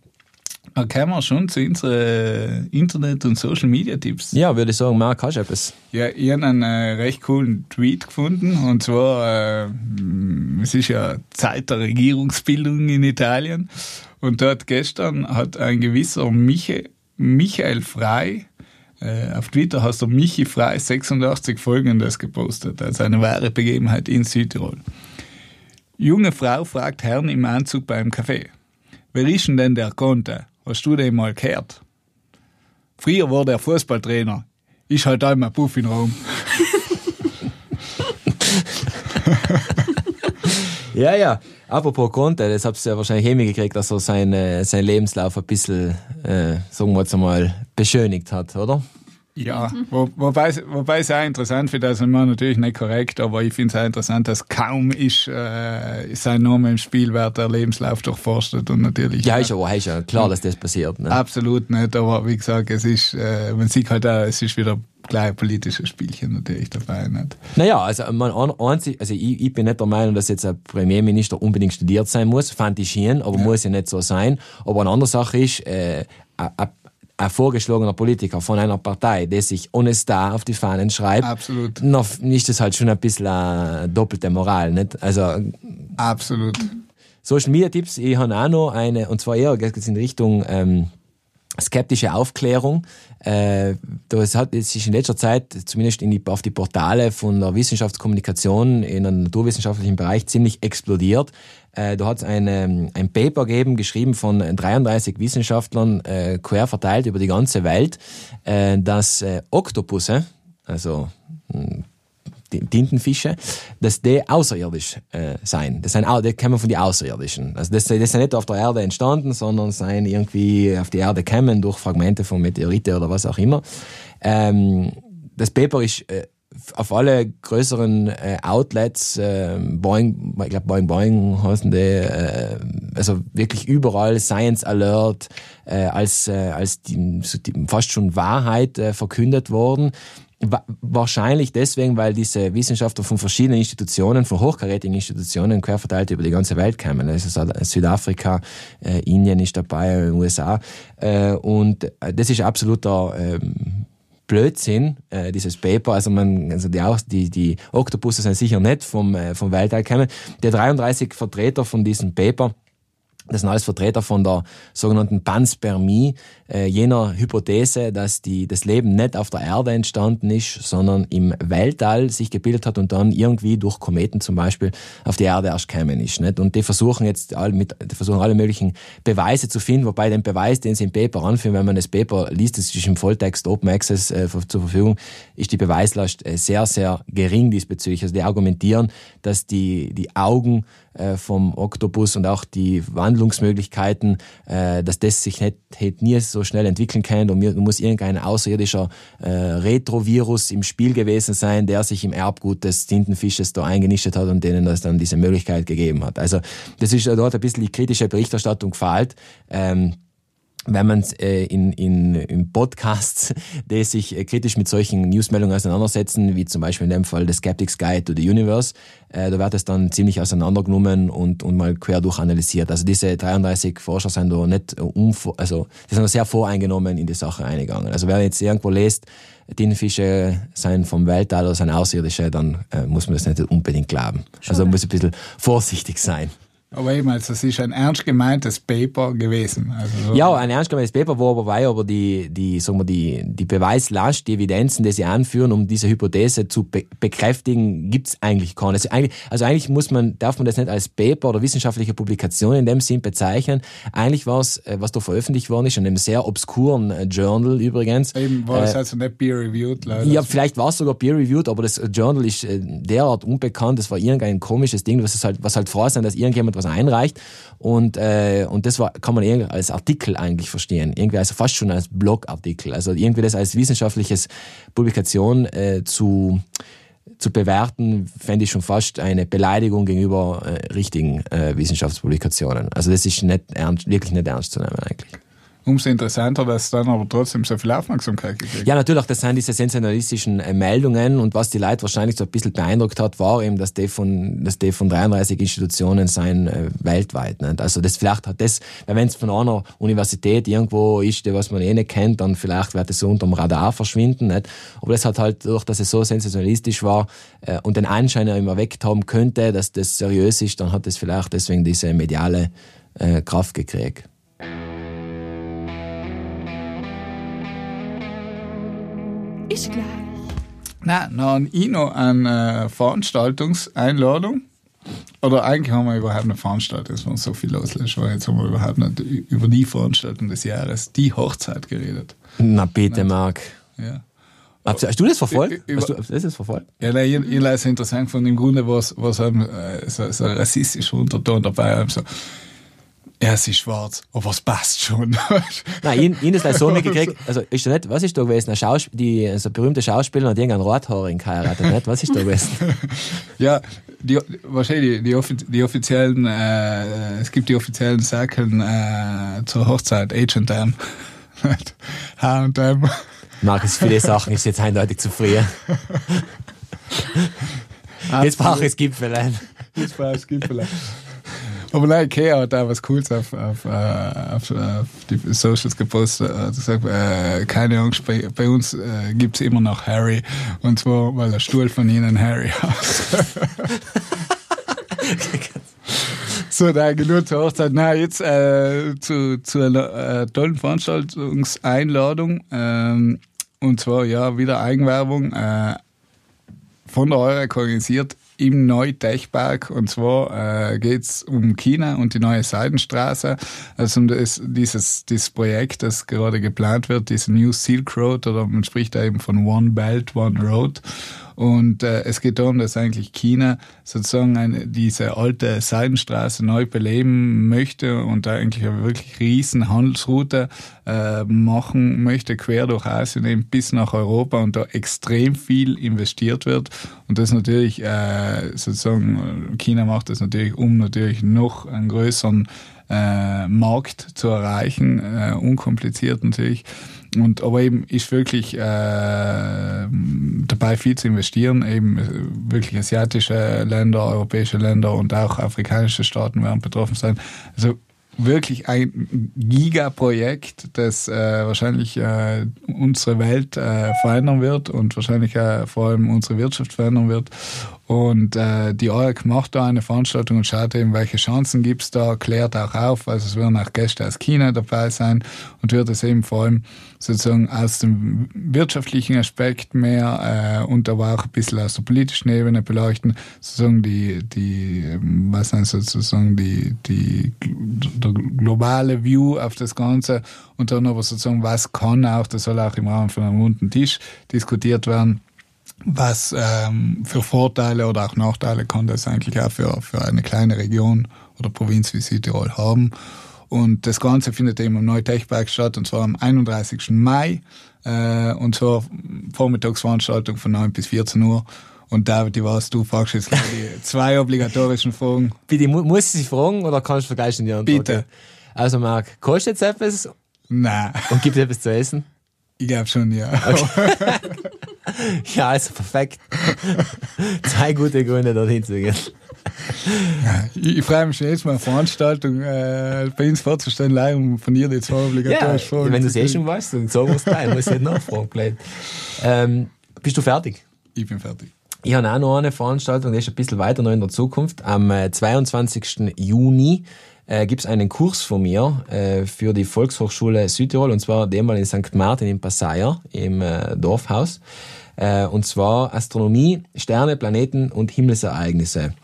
kommen wir schon zu unseren Internet- und Social-Media-Tipps. Ja, würde ich sagen, Marc, hast du etwas? Ja, ich habe einen äh, recht coolen Tweet gefunden. Und zwar, äh, mh, es ist ja Zeit der Regierungsbildung in Italien. Und dort gestern hat ein gewisser Miche, Michael Frei, äh, auf Twitter hast du Michi Frei 86 folgendes gepostet. Also eine wahre Begebenheit in Südtirol. Junge Frau fragt Herrn im Anzug beim Café. Wer ist denn denn der Conte? Hast du den mal gehört? Früher war der Fußballtrainer. Ich halt einmal Puff in Raum. *laughs* Ja, ja. Apropos Conte, das habt ihr ja wahrscheinlich eh mitgekriegt, dass er seinen äh, Lebenslauf ein bisschen, äh, sagen wir jetzt einmal, beschönigt hat, oder? Ja, wo, wobei, wobei es auch interessant finde, also man natürlich nicht korrekt, aber ich finde es auch interessant, dass kaum ist äh, sein Name im Spiel, wird der Lebenslauf durchforstet und natürlich. Ja, äh, ist ja, ist ja klar, dass das passiert. Ne? Absolut nicht, aber wie gesagt, es ist, äh, man sieht halt auch, es ist wieder gleich ein politisches Spielchen natürlich dabei. Nicht? Naja, also, man, an- einzig, also ich, ich bin nicht der Meinung, dass jetzt ein Premierminister unbedingt studiert sein muss, fand ich schön, aber muss ja nicht so sein. Aber eine andere Sache ist, äh, ein- ein- vorgeschlagener Politiker von einer Partei, der sich honest da auf die Fahnen schreibt, Absolut. noch ist das halt schon ein bisschen eine doppelte Moral, nicht? Also, Absolut. Social Media Tipps, ich habe auch noch eine, und zwar eher in Richtung ähm, skeptische Aufklärung. Äh, hat, es ist in letzter Zeit, zumindest in die, auf die Portale von der Wissenschaftskommunikation in einem naturwissenschaftlichen Bereich ziemlich explodiert. Äh, da hat es ein Paper gegeben, geschrieben von 33 Wissenschaftlern, äh, quer verteilt über die ganze Welt, äh, dass äh, Oktopusse, also die Tintenfische, dass die außerirdisch äh, sein. Das sind die kommen von den Außerirdischen. Also das, das sind nicht auf der Erde entstanden, sondern sind irgendwie auf die Erde gekommen durch Fragmente von Meteoriten oder was auch immer. Ähm, das Paper ist äh, auf alle größeren äh, Outlets, äh, Boeing, ich glaube Boeing Boeing heißen die, äh, also wirklich überall Science Alert äh, als äh, als die, so die fast schon Wahrheit äh, verkündet worden. Wa- Wahrscheinlich deswegen, weil diese Wissenschaftler von verschiedenen Institutionen, von hochkarätigen Institutionen, quer verteilt über die ganze Welt kommen. Also Süd- Südafrika, äh, Indien ist dabei, USA. Äh, und äh, das ist absoluter ähm, Blödsinn, äh, dieses Paper. Also man, also die, die, die Oktopusse sind sicher nicht vom, äh, vom Weltall gekommen. Die 33 Vertreter von diesem Paper das sind alles Vertreter von der sogenannten Panspermie, äh, jener Hypothese, dass die, das Leben nicht auf der Erde entstanden ist, sondern im Weltall sich gebildet hat und dann irgendwie durch Kometen zum Beispiel auf die Erde erst gekommen ist. Nicht? Und die versuchen jetzt all, mit, die versuchen alle möglichen Beweise zu finden, wobei den Beweis, den sie im Paper anführen, wenn man das Paper liest, das ist im Volltext Open Access äh, zur Verfügung, ist die Beweislast äh, sehr, sehr gering diesbezüglich. Also die argumentieren, dass die, die Augen äh, vom Oktopus und auch die Wandlungsmöglichkeiten, dass das sich nicht, hätte nie so schnell entwickeln können und muss irgendein außerirdischer äh, Retrovirus im Spiel gewesen sein, der sich im Erbgut des Tintenfisches da eingenistet hat und denen das dann diese Möglichkeit gegeben hat. Also das ist dort ein bisschen die kritische Berichterstattung gefällt. Ähm, wenn man äh, in, in, in Podcasts, *laughs* die sich äh, kritisch mit solchen Newsmeldungen auseinandersetzen, wie zum Beispiel in dem Fall The Skeptics Guide to the Universe, äh, da wird es dann ziemlich auseinandergenommen und, und mal quer durchanalysiert. Also diese 33 Forscher sind da nicht äh, umvor, also die sind da sehr voreingenommen in die Sache eingegangen. Also wer jetzt irgendwo liest, Tintenfische seien vom Weltall oder seien Außerirdische, dann äh, muss man das nicht unbedingt glauben. Schon also man muss ein bisschen vorsichtig sein. Aber eben, also es ist ein ernst gemeintes Paper gewesen. Also so Ja, ein ernst gemeintes Paper, wo aber weil aber die, die, sagen wir, die, die Beweislast, die Evidenzen, die sie anführen, um diese Hypothese zu be bekräftigen, gibt's eigentlich keine. Also eigentlich, also eigentlich muss man, darf man das nicht als Paper oder wissenschaftliche Publikation in dem Sinn bezeichnen. Eigentlich war es, äh, was da veröffentlicht worden ist, in einem sehr obskuren äh, Journal übrigens. eben war es Äh, also nicht peer-reviewed, leider. ja, vielleicht war es sogar peer-reviewed, aber das Journal ist äh, derart unbekannt, das war irgendein komisches Ding, was es halt, was halt froh sein, dass irgendjemand was einreicht. Und, äh, und das war, kann man irgendwie als Artikel eigentlich verstehen. Irgendwie also fast schon als Blogartikel. Also irgendwie das als wissenschaftliches Publikation äh, zu, zu bewerten, fände ich schon fast eine Beleidigung gegenüber äh, richtigen äh, Wissenschaftspublikationen. Also das ist nicht ernst, wirklich nicht ernst zu nehmen eigentlich. Umso interessanter, dass es dann aber trotzdem so viel Aufmerksamkeit gekriegt Ja, natürlich, das sind diese sensationalistischen äh, Meldungen und was die Leute wahrscheinlich so ein bisschen beeindruckt hat, war eben, dass die von, dass die von 33 Institutionen sein äh, weltweit. Nicht? Also das vielleicht hat das, wenn es von einer Universität irgendwo ist, die was man eh nicht kennt, dann vielleicht wird es so unterm Radar verschwinden. Nicht? Aber das hat halt, durch dass es so sensationalistisch war äh, und den Anschein immer erweckt haben könnte, dass das seriös ist, dann hat es vielleicht deswegen diese mediale äh, Kraft gekriegt. Ist gleich. Nein, noch ich noch eine äh, Veranstaltungseinladung. Oder eigentlich haben wir überhaupt eine Veranstaltung, es waren so viel loslöscht, weil jetzt haben wir überhaupt nicht über die Veranstaltung des Jahres, die Hochzeit geredet. Na bitte, Marc. Ja. Hast du, hast du das verfolgt? Über- Hast du, hast du das verfolgt? Ja, nein, ich, ich leise interessant von im Grunde was, was einem, äh, so, so ein rassistischer Unterton dabei, einem so, er ist schwarz, aber es passt schon. *laughs* Nein, ich, ich das so mitgekriegt. *laughs* Also, ist da nicht, was ist da gewesen? Ein Schaus die, so eine berühmte Schauspielerin hat irgendeinen Rothaarigen geheiratet, nicht? Was ist da gewesen? *laughs* ja, die, wahrscheinlich die, offi- die offiziellen, äh, es gibt die offiziellen Sachen äh, zur Hochzeit, H&M, H&M. Markus, die Sachen ist jetzt eindeutig zu früh. Jetzt brauche ich das Gipfelein. Das war es gibt vielleicht. Aber nein, Ikea hat da was Cooles auf, auf, äh, auf, auf die Socials gepostet. Er hat gesagt, äh, keine Angst, bei, bei uns äh, gibt's immer noch Harry. Und zwar, weil der Stuhl von ihnen Harry heißt. *laughs* so, da genug zur Hochzeit. Na, jetzt äh, zu, zu einer äh, tollen Veranstaltungseinladung. Ähm, und zwar, ja, wieder Eigenwerbung. Äh, von der Eurek organisiert im Neutechpark. Und zwar äh, geht es um China und die neue Seidenstraße. Also um das, dieses, dieses Projekt, das gerade geplant wird, diese New Silk Road, oder man spricht da eben von One Belt, One Road. Und äh, es geht darum, dass eigentlich China sozusagen eine, diese alte Seidenstraße neu beleben möchte und da eigentlich eine wirklich riesen Handelsroute äh, machen möchte, quer durch Asien eben bis nach Europa und da extrem viel investiert wird. Und das natürlich äh, sozusagen, China macht das natürlich, um natürlich noch einen größeren äh, Markt zu erreichen, äh, unkompliziert natürlich. Und aber eben ist wirklich äh, dabei viel zu investieren, eben äh, wirklich asiatische Länder, europäische Länder und auch afrikanische Staaten werden betroffen sein. Also wirklich ein Gigaprojekt, das äh, wahrscheinlich äh, unsere Welt äh, verändern wird und wahrscheinlich äh, vor allem unsere Wirtschaft verändern wird. Und äh, die ORG macht da eine Veranstaltung und schaut eben, welche Chancen gibt's da, klärt auch auf, also es werden auch Gäste aus China dabei sein und wird es eben vor allem sozusagen aus dem wirtschaftlichen Aspekt mehr äh, und aber auch ein bisschen aus der politischen Ebene beleuchten, sozusagen die, die ähm, was heißt sozusagen die, die der globale View auf das Ganze. Und dann aber sozusagen, was kann auch, das soll auch im Rahmen von einem runden Tisch diskutiert werden, was ähm, für Vorteile oder auch Nachteile kann das eigentlich auch für, für eine kleine Region oder Provinz wie Südtirol haben. Und das Ganze findet eben am Neutechpark statt, und zwar am 31. Mai, äh, und zwar Vormittagsveranstaltung von 9 bis 14 Uhr. Und David, die warst du, fragst jetzt die *laughs* zwei obligatorischen Fragen. Bitte, mu muss ich sie fragen oder kannst du gleich in die Antwort? Bitte. Also, Marc, kostet es etwas Nein, und gibt es etwas zu essen? ich glaube schon, ja. *laughs* *laughs* Ja, also perfekt. *laughs* Zwei gute Gründe, dorthin zu gehen. Ich, ich freue mich schon jetzt mal, eine Veranstaltung äh, bei uns vorzustellen, live um von dir die zwei Ja, obligatorischen Fragen wenn du es eh schon weißt, dann wir es gleich. Muss ich nicht nachfragen. blöd. Ähm, bist du fertig? Ich bin fertig. Ich habe auch noch eine Veranstaltung, die ist ein bisschen weiter noch in der Zukunft. Am äh, 22. Juni äh, gibt es einen Kurs von mir äh, für die Volkshochschule Südtirol, und zwar dem mal in St. Martin in Passaier, im äh, Dorfhaus. Äh, und zwar Astronomie, Sterne, Planeten und Himmelsereignisse.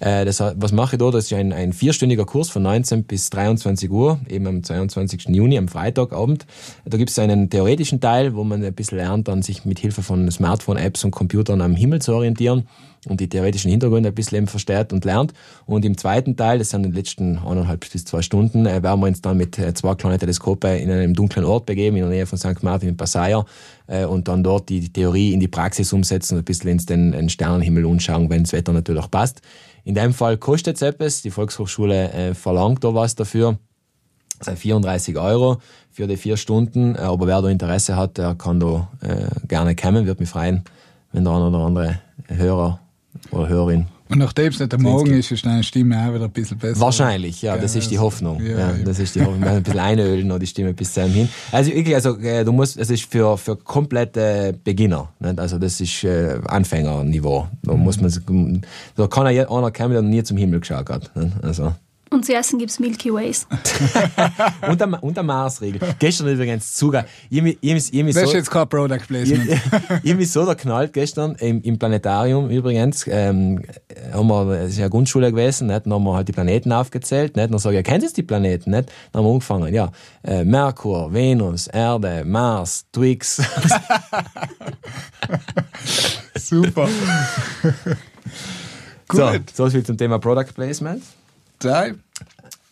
Äh, das, was mache ich da? Das ist ein, ein vierstündiger Kurs von 19 bis 23 Uhr, eben am 22. Juni, am Freitagabend. Da gibt es einen theoretischen Teil, wo man ein bisschen lernt, dann sich mit Hilfe von Smartphone-Apps und Computern am Himmel zu orientieren und die theoretischen Hintergründe ein bisschen eben versteht und lernt. Und im zweiten Teil, das sind die letzten eineinhalb bis zwei Stunden, äh, werden wir uns dann mit äh, zwei kleinen Teleskopen in einem dunklen Ort begeben, in der Nähe von St. Martin in Passaier, äh, und dann dort die Theorie in die Praxis umsetzen und ein bisschen ins den, Sternenhimmel anschauen, wenn das Wetter natürlich auch passt. In dem Fall kostet es etwas. Die Volkshochschule äh, verlangt da was dafür. Das sind 34 Euro für die vier Stunden. Äh, Aber wer da Interesse hat, der kann da äh, gerne kommen. Würde mich freuen, wenn der eine oder andere Hörer oder Hörerin. Und nachdem es nicht der Morgen ist, ist deine Stimme auch wieder ein bisschen besser. Wahrscheinlich, ja, das ist die also, Hoffnung. ja, Ja, das ist die Hoffnung. Wir ein bisschen einölen noch die Stimme bis zu einem hin. Also wirklich, also äh, du musst, es ist für für komplette Beginner, nicht? also das ist äh, Anfängerniveau. Da muss man, da kann ja einer kommen, der nie zum Himmel geschaut hat. Nicht? Also Und zu essen gibt es Milky Ways. *laughs* und der, und der Marsregel. Gestern übrigens ich ich ich mich Das ist so- jetzt kein Product Placement. ich hab mich so da knallt gestern im, im Planetarium übrigens, ähm, haben wir, es ist ja eine Grundschule gewesen, nicht? dann haben wir halt die Planeten aufgezählt, nicht? dann sage ich, ja, kennt ihr die Planeten, nicht? Dann haben wir angefangen, ja, äh, Merkur, Venus, Erde, Mars, Twix, *laughs* Super. so, *laughs* Gut. so viel zum Thema Product Placement. Drei.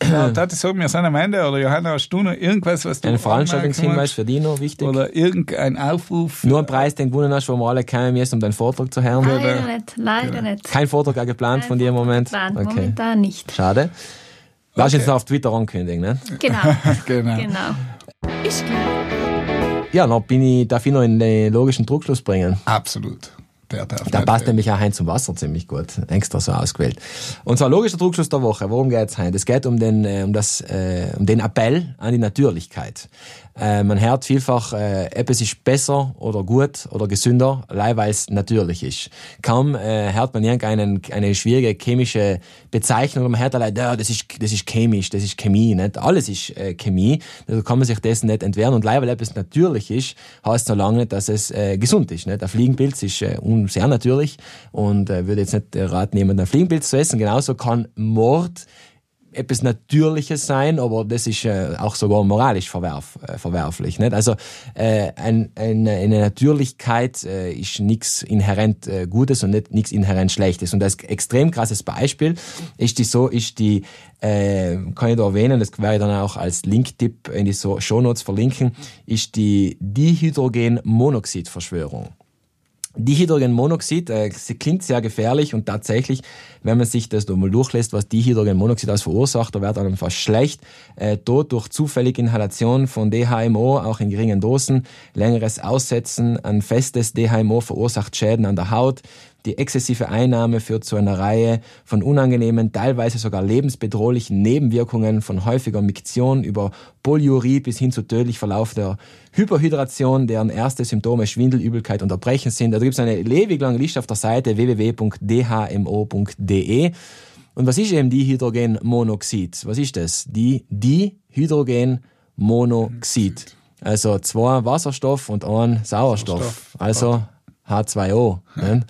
Ja, Tati, sagen wir sind am Ende. Oder Johanna, hast du noch irgendwas, was du Ein Veranstaltungshinweis für dich noch wichtig. Oder irgendein Aufruf? Nur ein Preis, den du gewonnen hast, wo wir alle kommen müssen, um deinen Vortrag zu hören. Leider nicht, leider nicht. Kein Vortrag auch geplant von dir im Moment? Nein, Okay. momentan nicht. Schade. Lass jetzt noch auf Twitter ankündigen, ne? Genau, *laughs* Genau. genau. Ist klar. Ja, dann bin ich, darf ich noch in den logischen Druckschluss bringen. Absolut. Der darf Da passt nämlich auch Hein zum Wasser ziemlich gut. Extra so ausgewählt. Und zwar logischer Druckschluss der Woche. Worum geht's heute? Es geht um den, äh, um das, äh, um den Appell an die Natürlichkeit. Äh, man hört vielfach, äh, etwas ist besser oder gut oder gesünder, allein weil es natürlich ist. Kaum äh, hört man irgendeine eine schwierige chemische Bezeichnung man hört allein, ja, das ist, das ist chemisch, das ist Chemie, nicht? Alles ist äh, Chemie. Also kann man sich dessen nicht entwehren. Und allein weil etwas natürlich ist, heißt es noch lange nicht, dass es äh, gesund ist. Nicht? Ein Fliegenpilz ist äh, sehr natürlich und äh, würde jetzt nicht äh, raten, jemanden ein Fliegenpilz zu essen. Genauso kann Mord etwas Natürliches sein, aber das ist äh, auch sogar moralisch verwerf, äh, verwerflich. Nicht? Also äh, ein, ein, eine Natürlichkeit äh, ist nichts inhärent äh, Gutes und nicht nichts inhärent Schlechtes. Und als extrem krasses Beispiel ist die so, ist die, äh, kann ich da erwähnen, das werde ich dann auch als Linktipp in die so Shownotes verlinken, ist die Dihydrogenmonoxidverschwörung. Dihydrogenmonoxid, äh, klingt sehr gefährlich und tatsächlich, wenn man sich das da mal durchlässt, was Dihydrogenmonoxid alles verursacht, da wird einem fast schlecht. Äh, Tod durch zufällige Inhalation von DHMO, auch in geringen Dosen, längeres Aussetzen an festes DHMO verursacht Schäden an der Haut, Die exzessive Einnahme führt zu einer Reihe von unangenehmen, teilweise sogar lebensbedrohlichen Nebenwirkungen von häufiger Miktion über Polyurie bis hin zu tödlich verlaufender Hyperhydration, deren erste Symptome Schwindel, Übelkeit und Erbrechen sind. Da gibt es eine ewig lange Liste auf der Seite www.dhmo.de. Und was ist eben Dihydrogenmonoxid? Was ist das? Die Dihydrogenmonoxid. Also zwei Wasserstoff und ein Sauerstoff. Also H2O. Ne?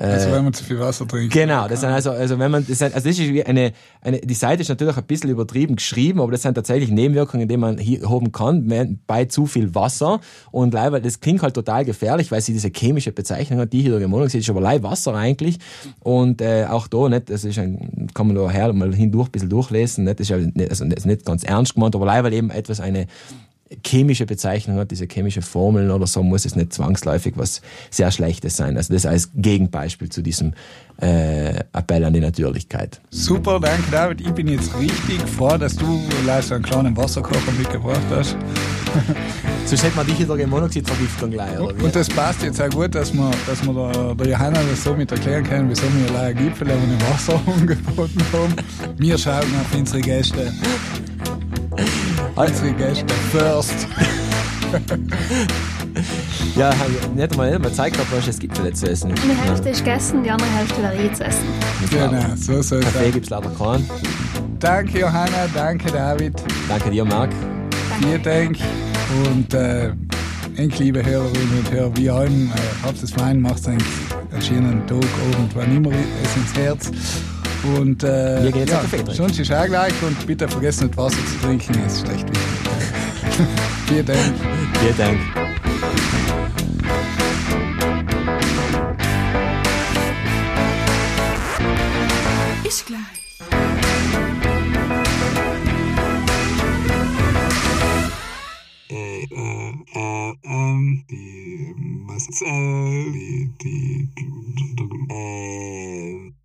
Also wenn man zu viel Wasser trinkt. Genau, das sind also, also wenn man, das, sind, also das ist wie eine, eine, die Seite ist natürlich ein bisschen übertrieben geschrieben, aber das sind tatsächlich Nebenwirkungen, die man hier haben kann bei zu viel Wasser. Und leider, das klingt halt total gefährlich, weil sie diese chemische Bezeichnung hat, Dihydrogenmonoxid ist aber leider Wasser eigentlich. Und äh, auch da, nicht, das ist ein, kann man da her mal hindurch ein bisschen durchlesen, nicht, das ist ja nicht, also nicht ganz ernst gemeint, aber leider eben etwas eine chemische Bezeichnung hat, diese chemische Formeln oder so, muss es nicht zwangsläufig was sehr Schlechtes sein. Also das als Gegenbeispiel zu diesem äh, Appell an die Natürlichkeit. Super, danke David. Ich bin jetzt richtig froh, dass du leider so einen kleinen Wasserkocher mitgebracht hast. *laughs* Sonst hätte man die Hydrogenmonoxidvergiftung gleich, oder wie? Und das passt jetzt auch gut, dass wir, dass wir der, der Johanna das so mit erklären können, wieso wir leider Gipfel ohne Wasser *laughs* angeboten haben. Wir schauen auf unsere Gäste. Unsere Gäste first. ja, nicht mal, nicht mal Zeit gehabt, was es gibt für zu essen. Eine Hälfte ist gegessen, die andere Hälfte wäre zu essen. Genau, so soll es Kaffee sein. gibt's leider keinen. Danke Johanna, danke David. Danke dir, Marc. Vielen Dank. Und äh, eng liebe Hörerinnen und Hörer, wie allem, äh, habt es fein, macht einen, einen schönen Tag, Abend, wann immer es ins Herz. Und äh, Mir geht's ja, auf den sonst ist auch gleich. Und bitte vergessen nicht Wasser zu trinken, ist schlecht wichtig. *laughs* Vielen Dank. Vielen Dank. Ich gleich. Äh, äh, äh, äh, die, was ist, äh, die, die, äh,